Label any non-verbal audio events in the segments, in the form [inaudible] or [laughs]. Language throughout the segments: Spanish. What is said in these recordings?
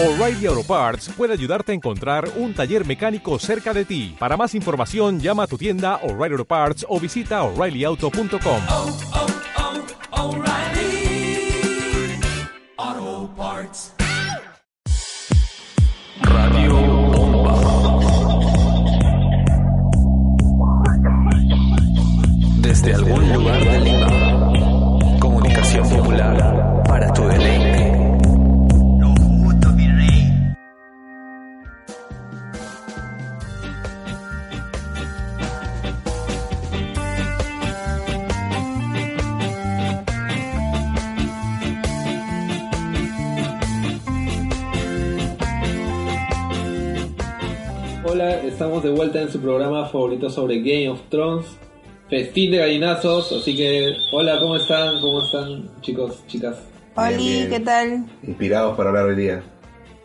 O'Reilly Auto Parts puede ayudarte a encontrar un taller mecánico cerca de ti. Para más información, llama a tu tienda O'Reilly Auto Parts o visita oreillyauto.com. oh, oh, O'Reilly Auto Parts. Radio Bomba. Desde algún lugar de Lima. Hola, estamos de vuelta en su programa favorito sobre Game of Thrones. Festín de gallinazos, así que hola, ¿cómo están? ¿Cómo están chicos, chicas? Oli. ¿qué tal? Inspirados para hablar hoy día.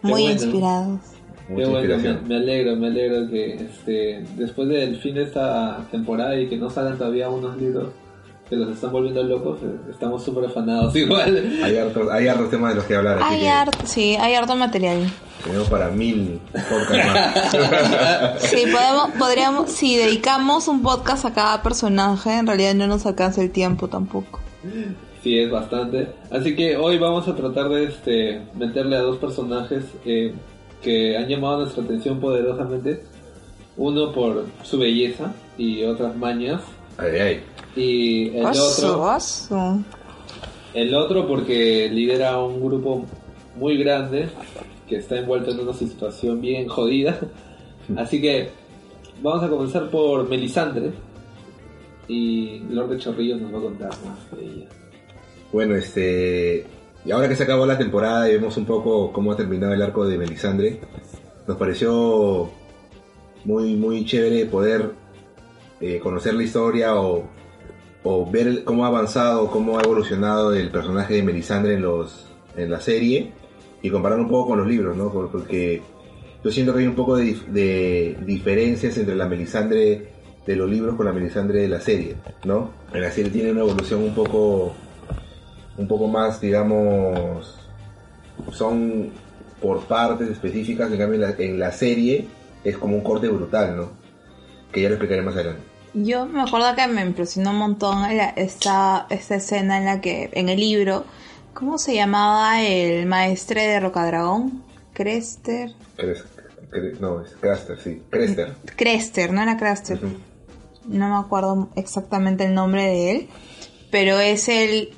Muy bueno. inspirados. Qué bueno, me, me alegro, me alegro que este, después del fin de esta temporada y que no salgan todavía unos libros que los están volviendo locos, eh, estamos súper afanados [laughs] igual. Hay hartos, hay temas de los que hablar, Hay que harto, sí, hay harto material. tenemos para mil podcasts más. [laughs] Sí, podemos, podríamos, si dedicamos un podcast a cada personaje, en realidad no nos alcanza el tiempo tampoco. Sí, es bastante. Así que hoy vamos a tratar de este, meterle a dos personajes eh, que han llamado nuestra atención poderosamente. Uno por su belleza y otras mañas. Ay, ay. Y el Oso, otro, oso. el otro porque lidera un grupo muy grande que está envuelto en una situación bien jodida. [laughs] Así que vamos a comenzar por Melisandre. Y Lord de Chorrillos nos va a contar más de ella. Bueno, este. Y ahora que se acabó la temporada y vemos un poco cómo ha terminado el arco de Melisandre, nos pareció muy, muy chévere poder eh, conocer la historia o, o ver cómo ha avanzado, cómo ha evolucionado el personaje de Melisandre en, los, en la serie y comparar un poco con los libros, ¿no? Por- Porque yo siento que hay un poco de, de diferencias entre la Melisandre de los libros con la Melisandre de la serie, ¿no? En la serie tiene una evolución un poco un poco más, digamos, son por partes específicas, en cambio en la, en la serie es como un corte brutal, ¿no? Que ya lo explicaré más adelante. Yo me acuerdo que me impresionó un montón esta, esta escena en la que, en el libro, ¿cómo se llamaba el maestre de Rocadragón? Crester. Cres- cre- no, es Craster, sí. Crester. Crester, no era Craster. No me acuerdo exactamente el nombre de él, pero es el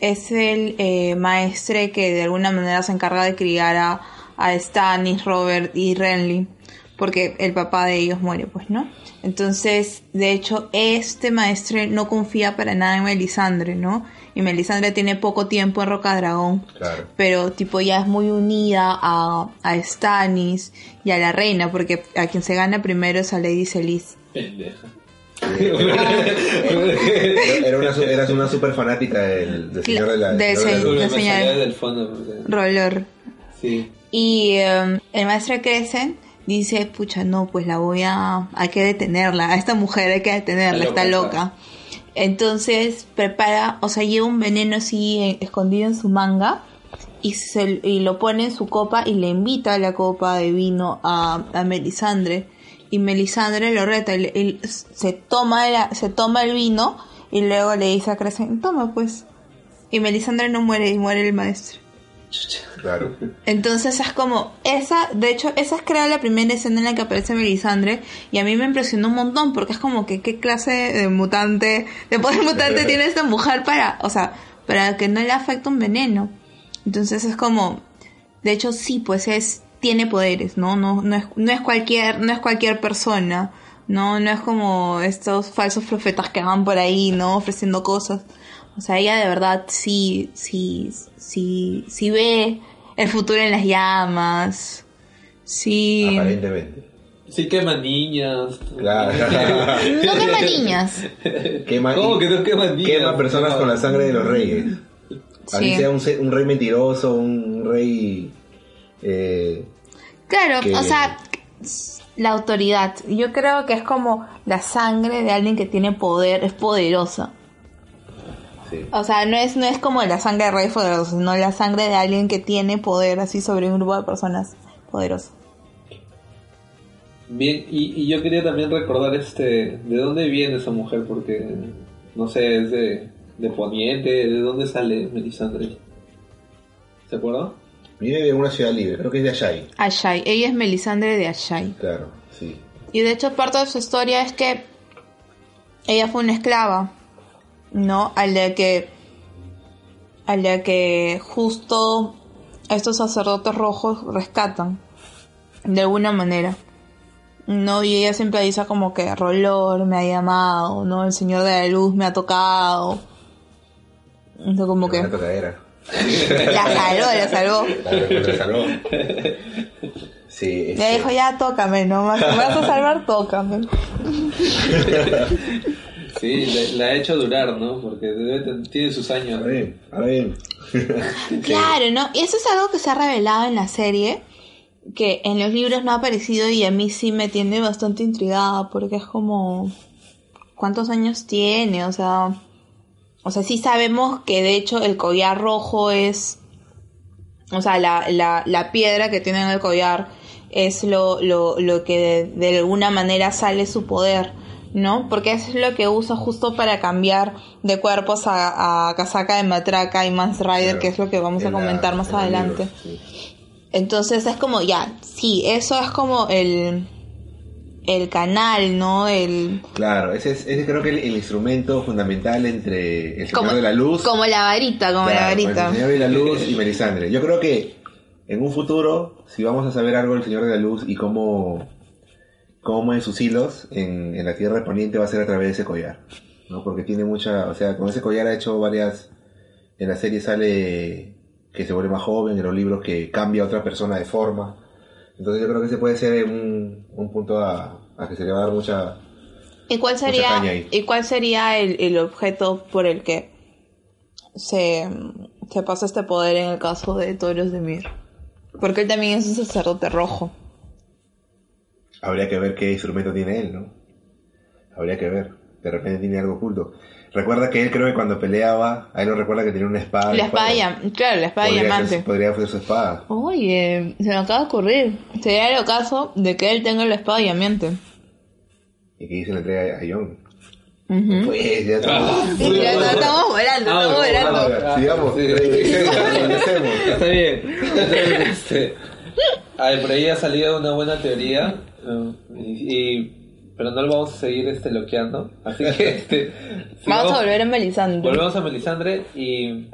es el eh, maestre que de alguna manera se encarga de criar a, a Stannis, Robert y Renly, porque el papá de ellos muere, pues, ¿no? Entonces, de hecho, este maestre no confía para nada en Melisandre, ¿no? Y Melisandre tiene poco tiempo en Roca Dragón Claro. pero tipo ya es muy unida a, a Stannis y a la reina, porque a quien se gana primero es a Lady Celis. Pendeja. Era, una, eras una super fanática del, del señor de la... Del Señor de salía del fondo. porque- Rolor. Sí. Y em, el maestro Crescent dice, pucha, no, pues la voy a... Hay que detenerla, a esta mujer hay que detenerla, Está está loca. Entonces prepara, o sea, lleva un veneno así en- escondido en su manga y, se, y lo pone en su copa y le invita a la copa de vino a, a Melisandre. Y Melisandre lo reta y, y se, toma el, se toma el vino y luego le dice a Crescent, toma pues. Y Melisandre no muere y muere el maestro. Claro. Entonces es como, esa, de hecho, esa es creo la primera escena en la que aparece Melisandre y a mí me impresionó un montón porque es como que qué clase de mutante, de poder [laughs] mutante tiene esta mujer para, o sea, para que no le afecte un veneno. Entonces es como, de hecho sí, pues es, tiene poderes, ¿no? No, no es, no es cualquier, no es cualquier persona, ¿no? No es como estos falsos profetas que van por ahí, ¿no? Ofreciendo cosas. O sea, ella de verdad sí, sí, sí, sí ve el futuro en las llamas. Sí. Aparentemente. Sí quema niñas. Claro. [laughs] No quema niñas. Quema, ¿Cómo que no quema niñas? Quema personas con la sangre de los reyes. Así Sí. sea un, rey mentiroso, un rey... eh, Claro, Que- o sea, la autoridad. Yo creo que es como la sangre de alguien que tiene poder, es poderosa. Sí. O sea, no es, no es como la sangre de rey poderoso, sino la sangre de alguien que tiene poder así sobre un grupo de personas poderosas. Bien, y, y yo quería también recordar este de dónde viene esa mujer, porque no sé, es de, de Poniente, ¿de dónde sale Melisandre? ¿Se acuerdan? Viene de una ciudad libre, creo que es de Ashai. Ashai, ella es Melisandre de Ashai. Claro, sí. Y de hecho parte de su historia es que ella fue una esclava, ¿no? Al de que, al de que justo estos sacerdotes rojos rescatan, de alguna manera. No, y ella siempre dice como que Rolor me ha llamado, ¿no? El Señor de la Luz me ha tocado. Entonces como que [laughs] la salvó, la salvó. Contra salvó. Sí, Le dijo, ya tócame, ¿no? ¿Me vas a salvar? Tócame. [laughs] Sí, le- la ha hecho durar, ¿no? Porque debe tiene sus años. ahora bien, ahora bien. Claro, ¿no? Y eso es algo que se ha revelado en la serie, que en los libros no ha aparecido y a mí sí me tiene bastante intrigada, porque es como, ¿cuántos años tiene? O sea, o sea, sí sabemos que de hecho el collar rojo es, o sea, la, la, la piedra que tiene en el collar es lo, lo, lo que de, de alguna manera sale su poder. ¿No? Porque es lo que usa justo para cambiar de cuerpos a, a casaca de matraca y Mans Rider, Claro. que es lo que vamos a la- comentar más adelante. sí. Entonces es como, ya, sí, eso es como el, el canal, ¿no? El, Claro, ese es, ese creo que el, el instrumento fundamental entre el Señor como, de la Luz. como la varita, como la varita. El Señor de la Luz y Melisandre. Yo creo que en un futuro, si vamos a saber algo del Señor de la Luz y cómo, cómo mueve sus hilos en, en la Tierra de Poniente, va a ser a través de ese collar. ¿no? Porque tiene mucha. O sea, con ese collar ha hecho varias. En la serie sale que se vuelve más joven, en los libros que cambia a otra persona de forma. Entonces yo creo que ese puede ser un, un punto a, a que se le va a dar mucha. ¿Y cuál sería, caña. ¿y cuál sería el, el objeto por el que se, se pasa este poder en el caso de Toros de Mir? Porque él también es un sacerdote rojo. Habría que ver qué instrumento tiene él, ¿no? Habría que ver. De repente tiene algo oculto. Recuerda que él creo que cuando peleaba, a él lo recuerda que tenía una espada. La espada, llam- claro, la espada podría diamante. ser- podría ser su espada. Oye, se me acaba de ocurrir. Sería el caso de que él tenga la espada diamante. Y que dice la entrega a John. Pues ya estamos. Sí, ya está- estamos volando, estamos volando. Sigamos. regresemos, regresemos. Está bien. Entonces, este, a ver, por ahí ha salido una buena teoría. Eh, y, y- pero no lo vamos a seguir este, loqueando. Así que este, [laughs] Vamos a volver a Melisandre. Volvemos a Melisandre y.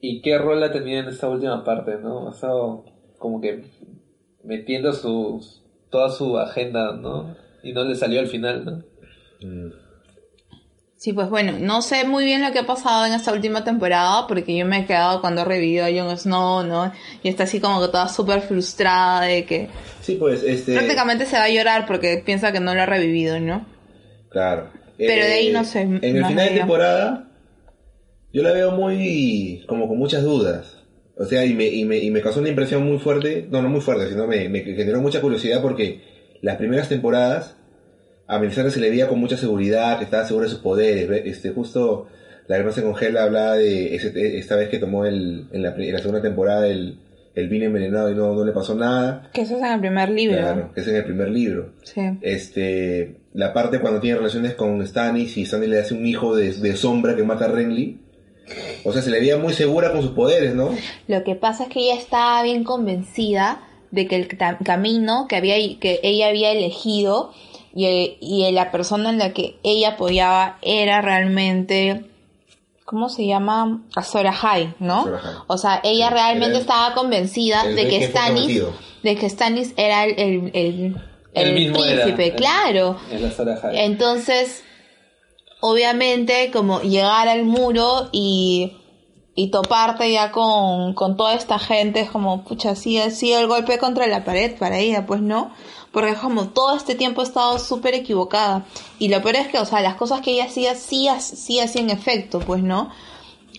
¿Y qué rol ha tenido en esta última parte, no? Ha estado como que metiendo sus, toda su agenda, ¿no? Y no le salió al final, ¿no? Mm, Sí, pues bueno, no sé muy bien lo que ha pasado en esta última temporada, porque yo me he quedado cuando revivió a Jon Snow, ¿no? Y está así como que toda súper frustrada de que Sí, pues, este. prácticamente se va a llorar porque piensa que no lo ha revivido, ¿no? Claro. Pero de ahí no sé, En el final de temporada, yo la veo muy. como con muchas dudas. O sea, y me, y me, y me causó una impresión muy fuerte. No, no muy fuerte, sino me, me generó mucha curiosidad porque las primeras temporadas a Melisandre se le veía con mucha seguridad, que estaba segura de sus poderes. Este, justo la que no se congela hablaba de ese- esta vez que tomó el, en, la, pri- en la segunda temporada el, el vino envenenado y no, no le pasó nada. Que eso es en el primer libro. Claro, que es en el primer libro Sí. este la parte cuando tiene relaciones con Stannis y Stannis le hace un hijo de, de sombra que mata a Renly o sea se le veía muy segura con sus poderes no Lo que pasa es que ella estaba bien convencida de que el camino que había que ella había elegido y, y la persona en la que ella apoyaba era realmente ¿cómo se llama? Azor Ahai, ¿no? O sea, ella Sí, realmente el- estaba convencida el de que Stannis de que Stannis era el, el, el- el mismo príncipe, el- claro. En la Sara High. Entonces, obviamente, como llegar al muro y, y toparte ya con, con toda esta gente es como, pucha, sí, ha sido el golpe contra la pared para ella, pues no. Porque como todo este tiempo he estado súper equivocada. Y lo peor es que, o sea, las cosas que ella hacía sí, sí hacían efecto, pues no.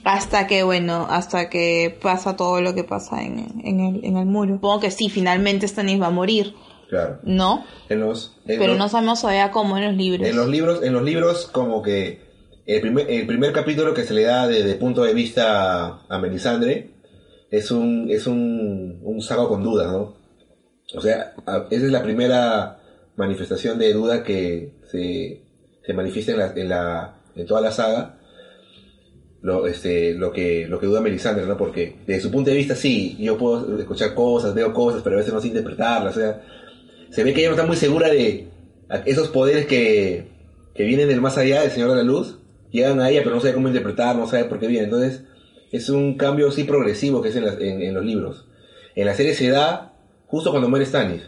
Hasta que, bueno, hasta que pasa todo lo que pasa en, en, el, en el muro. Supongo que sí, finalmente Stannis va a morir, claro ¿no? en los en Pero los, no sabemos todavía cómo en los libros. en los libros en los libros como que el primer, el primer capítulo que se le da desde el punto de vista a Melisandre es un, es un, un saco con dudas, ¿no? O sea, esa es la primera manifestación de duda que se, se manifiesta en, la, en, la, en toda la saga. Lo, este, lo, que, lo que duda Melisandre, ¿no? Porque desde su punto de vista, sí, yo puedo escuchar cosas, veo cosas, pero a veces no sé interpretarlas. O sea, se ve que ella no está muy segura de esos poderes que, que vienen del más allá del Señor de la Luz. Llegan a ella, pero no sabe cómo interpretar, no sabe por qué vienen. Entonces, es un cambio sí progresivo que es en los libros. En la serie se da justo cuando muere Stannis,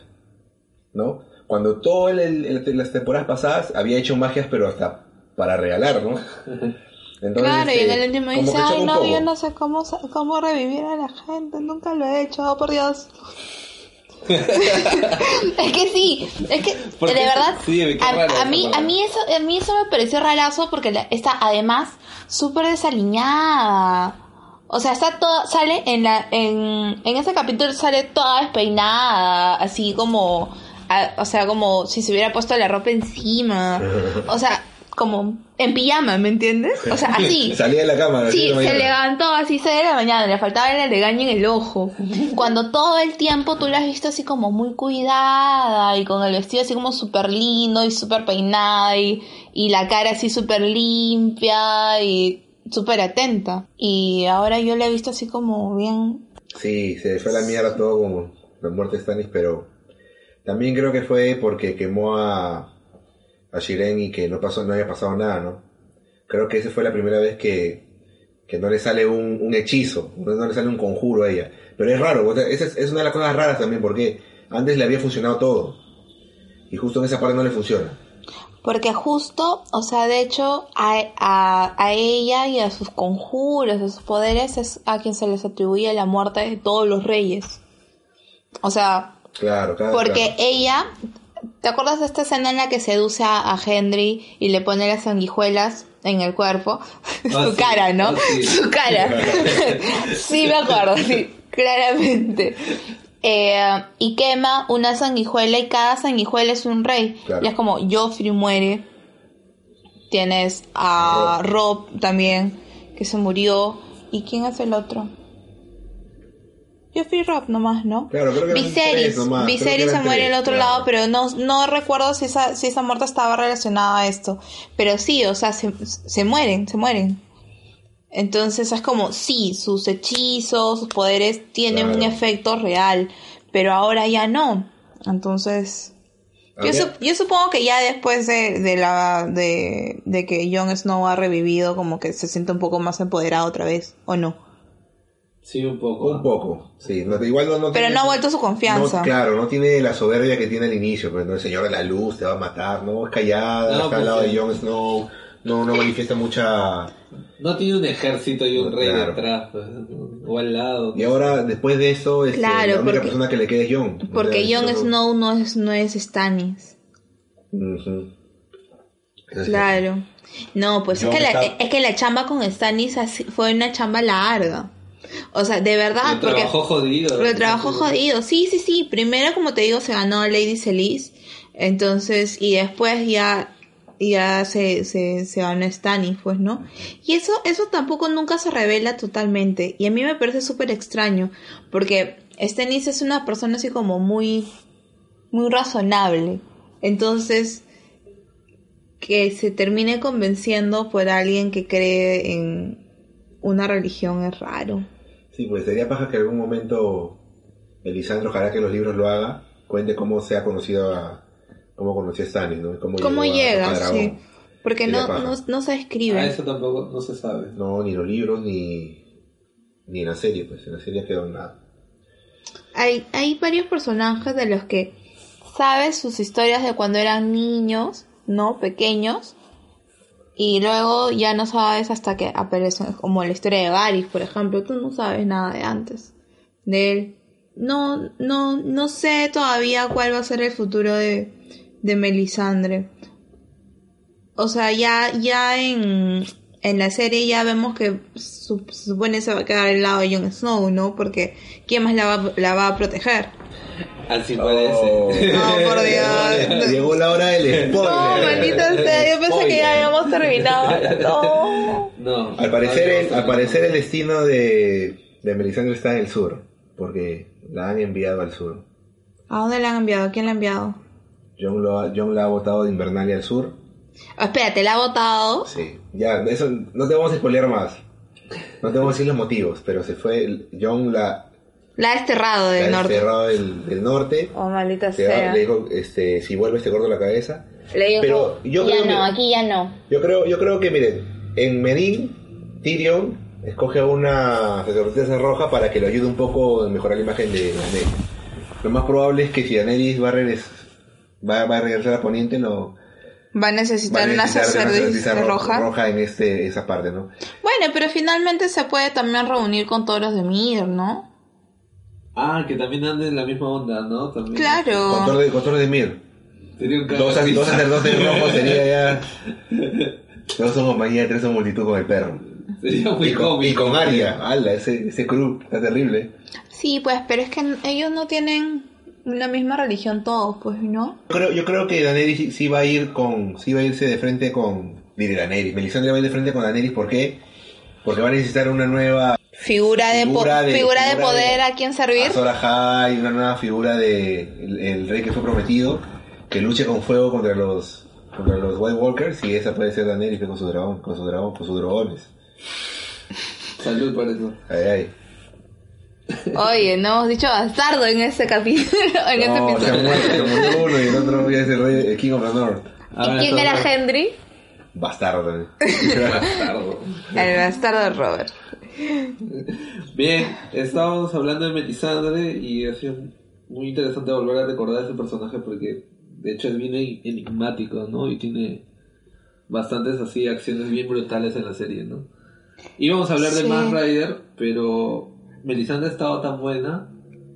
¿no? Cuando todas las temporadas pasadas había hecho magias, pero hasta para regalar, ¿no? [laughs] Entonces, claro, y en el último dice, ay no, poco. yo no sé cómo, sa- cómo revivir a la gente, nunca lo he hecho, oh por Dios. [laughs] [laughs] es que sí, es que ¿Por de verdad, Sí, a, raro a mí, a mí eso, a mí eso me pareció rarazo porque la- está además súper desaliñada. O sea, está toda, sale en la, en, en ese capítulo sale toda despeinada, así como, a- o sea, como si se hubiera puesto la ropa encima. O sea, como en pijama, ¿me entiendes? O sea, así. [laughs] Salía de la cama. a Sí, la se levantó así 6 de la mañana, le faltaba el legaño en el ojo. Cuando todo el tiempo tú la has visto así como muy cuidada y con el vestido así como súper lindo y súper peinada y, y la cara así súper limpia y súper atenta. Y ahora yo la he visto así como bien... Sí, se fue la mierda todo como la muerte de Stannis, pero también creo que fue porque quemó a, a Shiren y que no pasó, no había pasado nada, ¿no? Creo que esa fue la primera vez que, que no le sale un, hechizo, no, no le sale un conjuro a ella. Pero es raro, o esa es, es una de las cosas raras también, porque antes le había funcionado todo. Y justo en esa parte no le funciona. Porque justo, o sea, de hecho, a, a, a ella y a sus conjuros, a sus poderes, es a quien se les atribuye la muerte de todos los reyes. O sea, Claro, claro. porque claro. ella, ¿te acuerdas de esta escena en la que seduce a, a Henry y le pone las sanguijuelas en el cuerpo? Ah, [laughs] Su sí. cara, ¿no? Ah, sí. Su cara. [laughs] sí, me acuerdo, sí, claramente. Eh, y quema una sanguijuela y cada sanguijuela es un rey. Claro. Y es como Joffrey muere. Tienes a Rob también, que se murió. ¿Y quién es el otro? Joffrey Rob nomás, ¿no? Claro, creo que Viserys, nomás, creo que Viserys se muere al otro claro. lado, pero no, no recuerdo si esa, si esa muerte estaba relacionada a esto. Pero sí, o sea, se, se mueren, se mueren. Entonces es como, sí, sus hechizos, sus poderes tienen un efecto real, pero ahora ya no. Entonces, yo, Habría- sup- yo supongo que ya después de, de la de, de que Jon Snow ha revivido, como que se siente un poco más empoderado otra vez, ¿o no? Sí, un poco. Un poco, sí. No, igual no, no Pero tiene- no ha vuelto su confianza. No, claro, no tiene la soberbia que tiene al inicio, pues no el señor de la luz te va a matar, no es callada, No, está pues, al lado sí. de Jon Snow, no, no manifiesta mucha No tiene un ejército y un rey Claro. detrás, pues, o al lado. y ahora después de eso este, Claro, la única porque- persona que le queda es Jon. Porque Jon no- Snow no es, no es Stannis. Ujú. Eso es Claro. No, pues es Jon que, la, está- es que la chamba con Stannis así- fue una chamba larga. O sea, de verdad, Lo porque trabajó jodido. lo trabajó jodido. Sí, sí, sí. Primero, como te digo, se ganó a Lady Celis. Entonces, y después ya, ya se, se, se ganó a Stannis, pues, ¿no? Y eso, eso tampoco nunca se revela totalmente. Y a mí me parece súper extraño. Porque Stannis es una persona así como muy, muy razonable. Entonces, que se termine convenciendo por alguien que cree en una religión es raro. Sí, pues sería paja que en algún momento Elisandro, ojalá que los libros lo haga, cuente cómo se ha conocido a, cómo conoció a Stannis, ¿no? Cómo, ¿Cómo llegó a- a llega? Sí. Porque no, no, no se escribe. Ah, eso tampoco no se sabe. No, ni los libros, ni, ni en la serie, pues en la serie quedó nada. Hay, hay varios personajes de los que sabes sus historias de cuando eran niños, ¿no? Pequeños. Y luego ya no sabes hasta que aparecen, como la historia de Varys, por ejemplo. Tú no sabes nada de antes. De él. No, no, no sé todavía cuál va a ser el futuro de, de Melisandre. O sea, ya, ya en, en la serie ya vemos que su- se supone se va a quedar al lado de Jon Snow, ¿no? Porque ¿quién más la va, la va a proteger? Así Oh. parece. [laughs] No, por [laughs] Dios. Llegó la hora del spoiler. No, maldita sea, yo pensé que ya habíamos terminado. [laughs] No. No. Al parecer, no, el, no, al en el destino de, de Melisandre está en el sur, porque la han enviado al sur. ¿A dónde la han enviado? ¿Quién la ha enviado? John, lo ha- John la ha votado de Invernalia al sur. Oh, espérate, ¿la ha votado? Sí, ya, eso no te vamos a spoilear más. No te vamos a decir los motivos, pero se fue. John la, La ha desterrado del la ha norte. desterrado del, del norte. Oh, maldita Se va- sea. le dijo, este, si vuelves te corto la cabeza. Le digo, Pero yo ya creo no, que- aquí ya no. Yo creo, yo creo que, miren, en Merín, Tyrion escoge a una sacerdotisa roja para que lo ayude un poco a mejorar la imagen de Daenerys. Lo más probable es que si Daenerys va a, va, va a regresar a Poniente, no Va a va necesitar a una necesitar de sacerdotisa ro- roja. roja en este, esa parte, ¿no? Bueno, pero finalmente se puede también reunir con todos los de Mir, ¿no? Ah, que también anden en la misma onda, ¿no? También. Con Claro. Thor de, con Thor de Mir. Sería un Dos, caso dos de- sacerdotes rojos sería ya... [laughs] Dos son compañía, tres son multitud con el perro. Sería muy Y con, y cómico. con Arya, ala, ese, ese crew, está terrible. Sí, pues, pero es que ellos no tienen la misma religión todos, pues, ¿no? Yo creo, yo creo que Daenerys sí, va a ir con, sí va a irse de frente con, diré Daenerys, Melisandre va a ir de frente con Daenerys, ¿por qué? Porque va a necesitar una nueva Figura de, po- Figura de- figura de poder de- a quien servir. Azor Ahai, una nueva figura de el, el rey que fue prometido, que luche con fuego contra los, contra los White Walkers, y esa puede ser Daenerys con su dragón, con su dragón, con sus dragones. Salud por eso. Ay, ay. Oye, no hemos dicho bastardo en ese capítulo, [laughs] en No, ese se episodio. se murió uno y el otro es el rey, el King of the North. Ahora ¿Y quién era Henry? Bastardo. [laughs] Bastardo. El bastardo Robert. Bien, estábamos hablando de Melisandre y ha sido muy interesante volver a recordar ese personaje porque de hecho es bien enigmático, ¿no? Y tiene bastantes así acciones bien brutales en la serie, ¿no? Íbamos a hablar Sí. de Mask Rider, pero Melisandre ha estado tan buena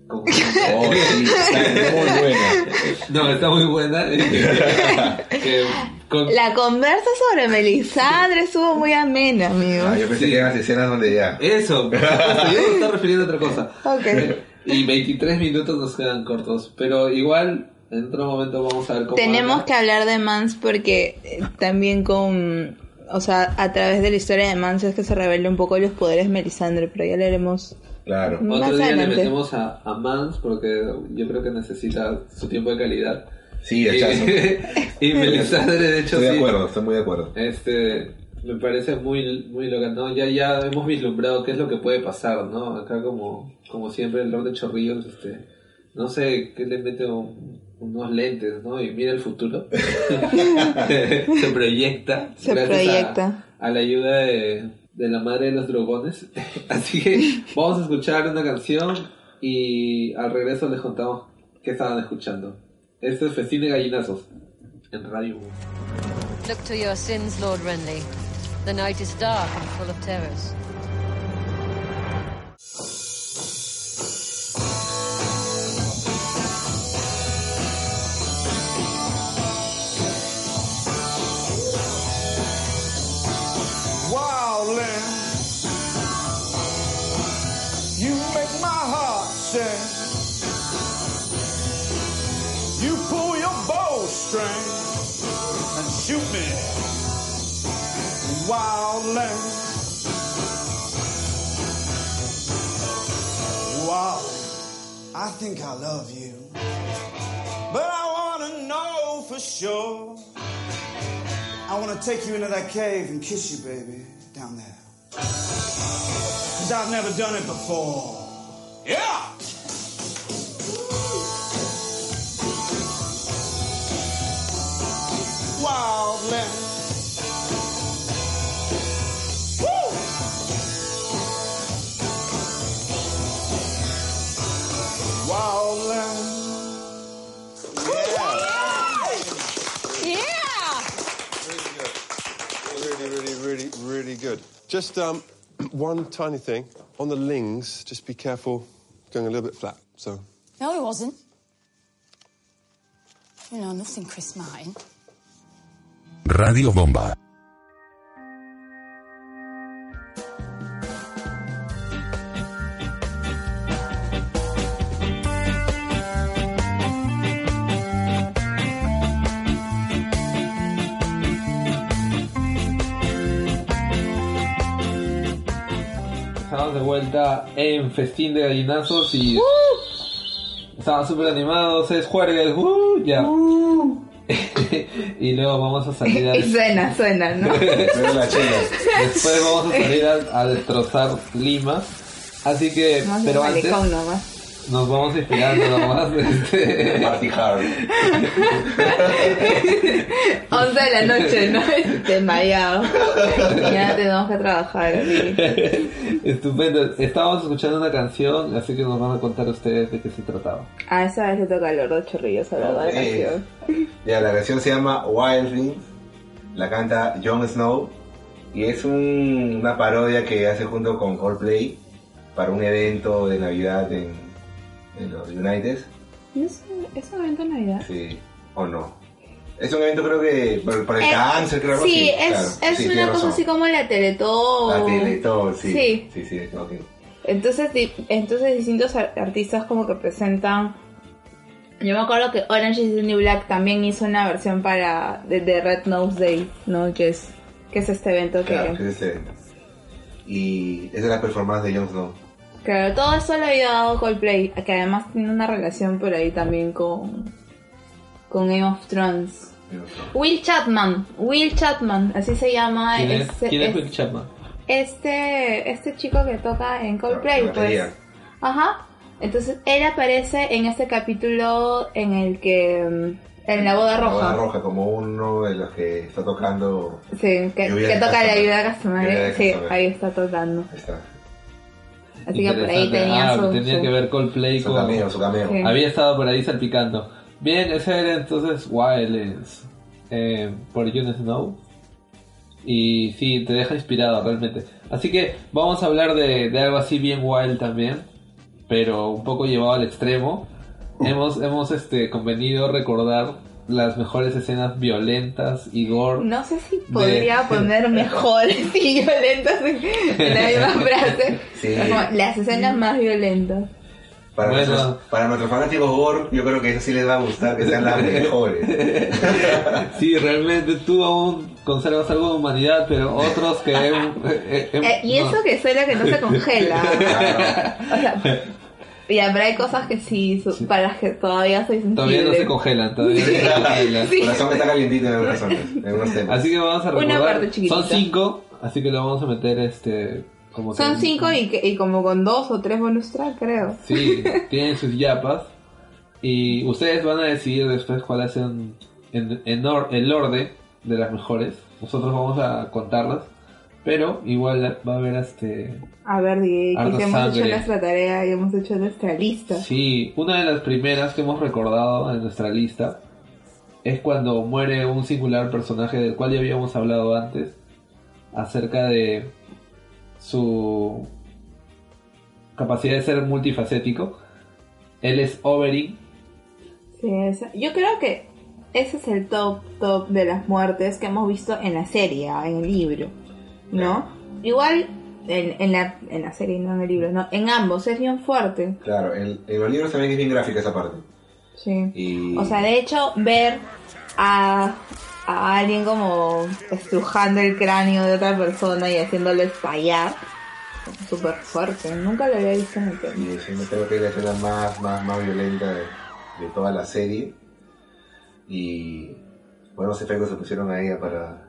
como... [laughs] Oh, sí, está muy buena. no, está muy buena. [laughs] que con- La conversa sobre Melisandre estuvo muy amena, amigo. Ah, yo pensé Sí. que eran las escenas donde ya. Eso, por supuesto, yo me estaba refiriendo a otra cosa. Ok. Y 23 minutos nos quedan cortos, pero igual en otro momento vamos a ver cómo Tenemos anda. que hablar de Mans porque eh, también con... O sea, a través de la historia de Mans es que se revela un poco los poderes de Melisandre, pero ya leeremos Claro. más Otro día le metemos a, a Mans porque yo creo que necesita su tiempo de calidad. Sí, Y, hachazo. [laughs] y Melisandre, de hecho, Estoy de acuerdo, estoy muy de acuerdo. Este, me parece muy, muy loca, ¿no? Ya, ya hemos vislumbrado qué es lo que puede pasar, ¿no? Acá como, como siempre el Lord de Chorrillos, este, no sé, qué le mete un- unos lentes, ¿no? Y mira el futuro. [laughs] [laughs] se proyecta. Se a- proyecta. A, la ayuda de, de la madre de los drogones. [laughs] Así que vamos a escuchar una canción y al regreso les contamos qué estaban escuchando. Este es Festín de Gallinazos en Radio. Look to your sins, Lord Renly. The night is dark and full of terrors. You pull your bowstring and shoot me. Wildland. Wow, I think I love you. But I wanna know for sure. I want to take you into that cave and kiss you, baby, down there. Cause I've never done it before. Yeah! Wildland. Yeah. Yeah. Really, really, really, really good. Just um, [clears throat] one tiny thing. On the lings, just be careful going a little bit flat. So, No, it wasn't. You know, nothing, Chris Martin. Radio Bomba. Estamos de vuelta en Festín de Gallinazos y... ¡Uh! Estaban súper animados, es juergues, ¡uh! ya. ¡Uh! Y luego vamos a salir a... [laughs] Y suena, suena, ¿no? Después vamos a salir a, a destrozar Lima. Así que, Vamos pero antes nomás. Nos vamos inspirando [laughs] nomás. Este, Party hard. 11 de la noche, ¿no? Desmayado. Ya tenemos que trabajar. así. Estupendo. Estábamos escuchando una canción, así que nos van a contar ustedes de qué se trataba. A esa vez le toca al Lordo Chorrillos hablar de la Ok. canción. Ya, la canción se llama Wild Things, la canta Jon Snow y es un- una parodia que hace junto con Coldplay para un evento de Navidad en, en los United. ¿Es un, ¿Es un evento de Navidad? Sí, o no. Es un evento creo que por el Eh, cáncer, creo algo Sí, así. es, claro. es Sí, una cosa razón. así como la Teletón. La Teletón, sí. Sí. Sí, sí, ok. Entonces, di- entonces distintos ar- artistas como que presentan. Yo me acuerdo que Orange is the New Black también hizo una versión para de, de Red Nose Day, ¿no? Que es que es este evento que Claro, que es ese evento. Y esa es la performance de Jon Snow. Claro, todo esto lo había dado Coldplay, que además tiene una relación por ahí también con con Game of Thrones. Will Chapman, Will Chapman, así se llama ¿Quién es, este, quién es es- Will Chapman? este este chico que toca en Coldplay, La pues. Ajá. Entonces él aparece en este capítulo en el que mm, en la boda La boda roja. roja, como uno de los que está tocando. Sí, que, toca la ayuda Castamare. de Sí, ahí está tocando. Ahí está. Así que por ahí Interesante. tenía Ah, su, tenía su- que ver Coldplay Su con... cameo, su cameo. Sí. Había estado por ahí salpicando. Bien, ese era entonces Wildlands eh, por Jon Snow. Y sí, te deja inspirado realmente. Así que vamos a hablar de, de algo así bien wild también, pero un poco llevado al extremo. Hemos, hemos este, convenido recordar las mejores escenas violentas y gore. No sé si podría [laughs] poner mejores [laughs] y violentas en, la misma [laughs] frase. Sí. Es como las escenas más violentas. Para, Bueno. nuestros, para nuestros fanáticos gore, yo creo que eso sí les va a gustar, que sean las mejores. Sí, realmente tú aún conservas algo de humanidad, pero otros que... eh, eh, y no. eso que suena que no se congela. o sea, ya, pero hay cosas que sí, su- para las que todavía soy sensible. Todavía no se congelan, todavía no se [laughs] congelan. Sí. El corazón está calientito en algunas [laughs] zonas, en algunos temas. Así que vamos a Una recordar. parte chiquitita. Son cinco, así que lo vamos a meter este como que- Son cinco y, que- y como con dos o tres bonus track, creo. Sí, [laughs] tienen sus yapas y ustedes van a decidir después cuál es en, en- en or- el orden de las mejores. Nosotros vamos a contarlas, pero igual va a haber este A ver, Diego, que hemos hecho sangre. nuestra tarea y hemos hecho nuestra lista. Sí, una de las primeras que hemos recordado en nuestra lista es cuando muere un singular personaje del cual ya habíamos hablado antes, acerca de su capacidad de ser multifacético. Él es Oberyn, Sí, Yo creo que ese es el top top de las muertes que hemos visto en la serie, en el libro, ¿no? Igual en, en la, en la serie, no en el libro, no, en ambos es bien fuerte, Claro, en, en los libros también es bien gráfica esa parte. sí. Y O sea, de hecho, ver a, a alguien como estrujando el cráneo de otra persona y haciéndolo estallar, es súper fuerte. Nunca lo había visto en el tema. y me creo que es la escena más, más, más violenta de, de toda la serie. Y buenos efectos se pusieron a ella para,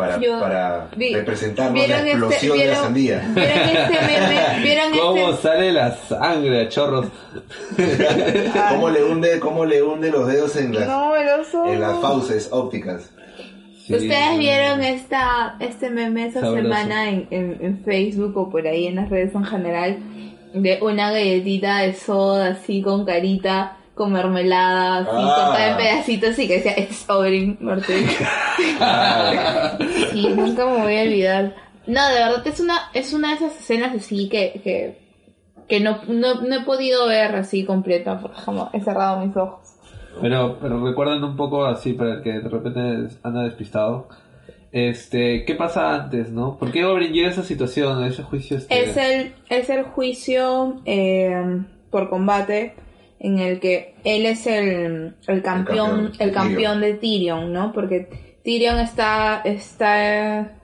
para, Yo- para vi- representarnos la ¿vieron este- explosión de la vieron- sandía. ¿Vieron este meme? [laughs] ¿Vieron ¿Cómo este? sale la sangre a chorros? [laughs] ¿Cómo le hunde, cómo le hunde los dedos en las, No, en las fauces ópticas? Sí. ¿Ustedes vieron esta, este meme esa Sabroso. semana en, en, en Facebook o por ahí en las redes en general? De una galletita de soda así con carita, con mermelada, así Ah. cortada en pedacitos y que decía es Oberyn Martell. [laughs] sí, nunca me voy a olvidar. No, de verdad es una, es una de esas escenas así que, que, que no, no, no he podido ver así completa porque como he cerrado mis ojos. Pero, pero recuerden un poco así para el que de repente anda despistado. Este, ¿qué pasa antes, no? ¿Por qué Oberyn llega a esa situación, a ese juicio? Este... Es el, es el juicio eh, por combate en el que él es el, el campeón, campeón, el campeón Tyrion. de Tyrion, ¿no? Porque Tyrion está, está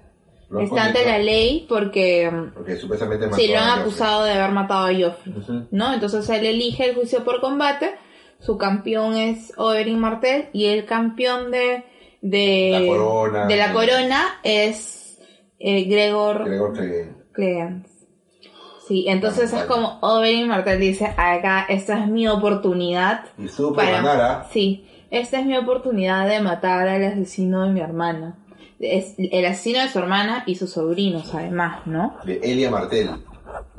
Lo está ante la ley porque Porque supuestamente mató sí, lo han acusado de haber matado a Joffrey. ¿no? Entonces él elige el juicio por combate, su campeón es Oberyn Martell y el campeón de, de, La corona. de la corona es eh, Gregor Gregor Clegane. Clegane. Sí, entonces es como Oberyn Martell dice, acá esta es mi oportunidad Y supo para... ganar a Sí, esta es mi oportunidad de matar al asesino de mi hermana. Es el asesino de su hermana y sus sobrinos, además, ¿no? de Elia Martel.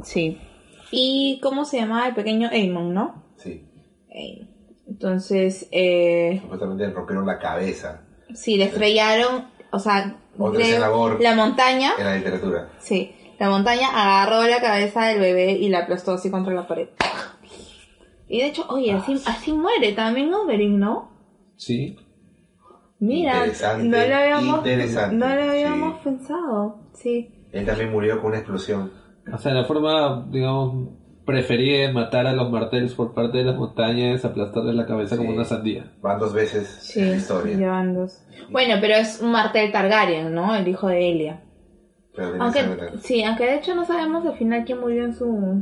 Sí. ¿Y cómo se llamaba el pequeño Aemon, no? Sí. Entonces, eh, supuestamente le rompieron la cabeza sí, le estrellaron, o sea, la montaña, en la literatura. sí, la montaña agarró la cabeza del bebé y la aplastó así contra la pared. Y de hecho, oye, así, así muere también Oberyn, ¿no? Sí. Mira, Interesante, no lo habíamos, no lo habíamos sí. pensado, sí. Él también murió con una explosión. O sea, la forma, digamos, preferida de matar a los marteles por parte de las montañas es aplastarle la cabeza como una sandía. Van dos veces Sí, en la historia. llevan dos. Bueno, pero es un Martel Targaryen, ¿no? El hijo de Elia. Aunque, sí, aunque de hecho no sabemos al final quién murió en su...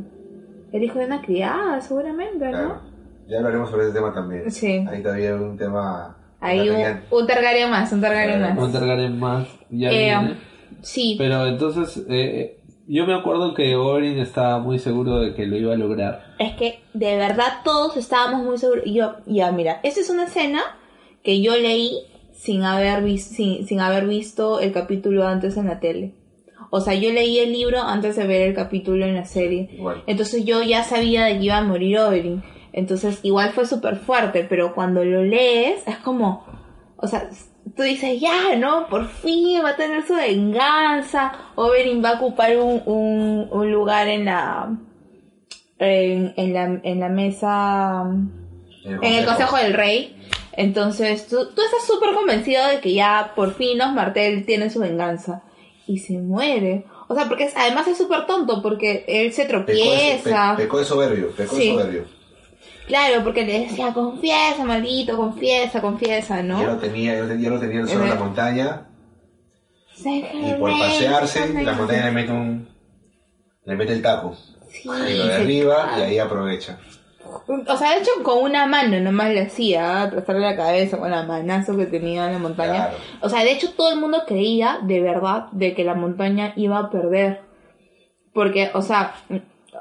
El hijo de una criada, seguramente, ¿no? Ya hablaremos sobre ese tema también. Sí. Ahí todavía hay un tema. Hay un, un Targaryen más, un Targaryen más. Un Targaryen más ya Eh, viene. Sí, Pero entonces, eh, yo me acuerdo que Oberyn estaba muy seguro de que lo iba a lograr. es que de verdad todos estábamos muy seguros. Y Yo, ya, mira, esta es una escena que yo leí sin haber, sin, sin haber visto el capítulo antes en la tele. O sea, yo leí el libro antes de ver el capítulo en la serie. Igual. Entonces yo ya sabía de que iba a morir Oberyn. Entonces igual fue súper fuerte, pero cuando lo lees es como, o sea, tú dices, ya, ¿no? Por fin va a tener su venganza. Oberyn va a ocupar un, un, un lugar en la, en, en la, en la mesa, en el Consejo del Rey. Entonces tú, tú estás súper convencido de que ya por fin los Martel tienen su venganza. Y se muere. O sea, porque es- además es súper tonto porque él se Pecó de, tropieza. pe- pecó de soberbio. Pecó Sí. de soberbio. Claro, porque le decía, confiesa, maldito, confiesa, confiesa, ¿no? Ya lo tenía, ya lo tenía, el sol en la montaña. Y por pasearse, la montaña le mete un. Le mete el taco. Sí, Y lo derriba y ahí aprovecha. O sea, de hecho con una mano nomás le hacía, aplastarle la cabeza con la manazo que tenía en la montaña. Claro. O sea, de hecho todo el mundo creía de verdad de que la montaña iba a perder. Porque, o sea,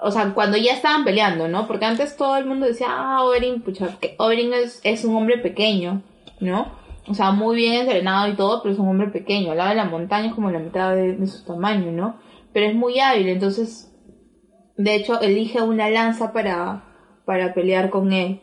o sea, cuando ya estaban peleando, ¿no? Porque antes todo el mundo decía, ah, Oberyn, pucha, que Oberyn es, es un hombre pequeño, ¿no? O sea, muy bien entrenado y todo, pero es un hombre pequeño. Al lado de la montaña es como la mitad de, de su tamaño, ¿no? Pero es muy hábil, entonces, de hecho, elige una lanza para, para pelear con él.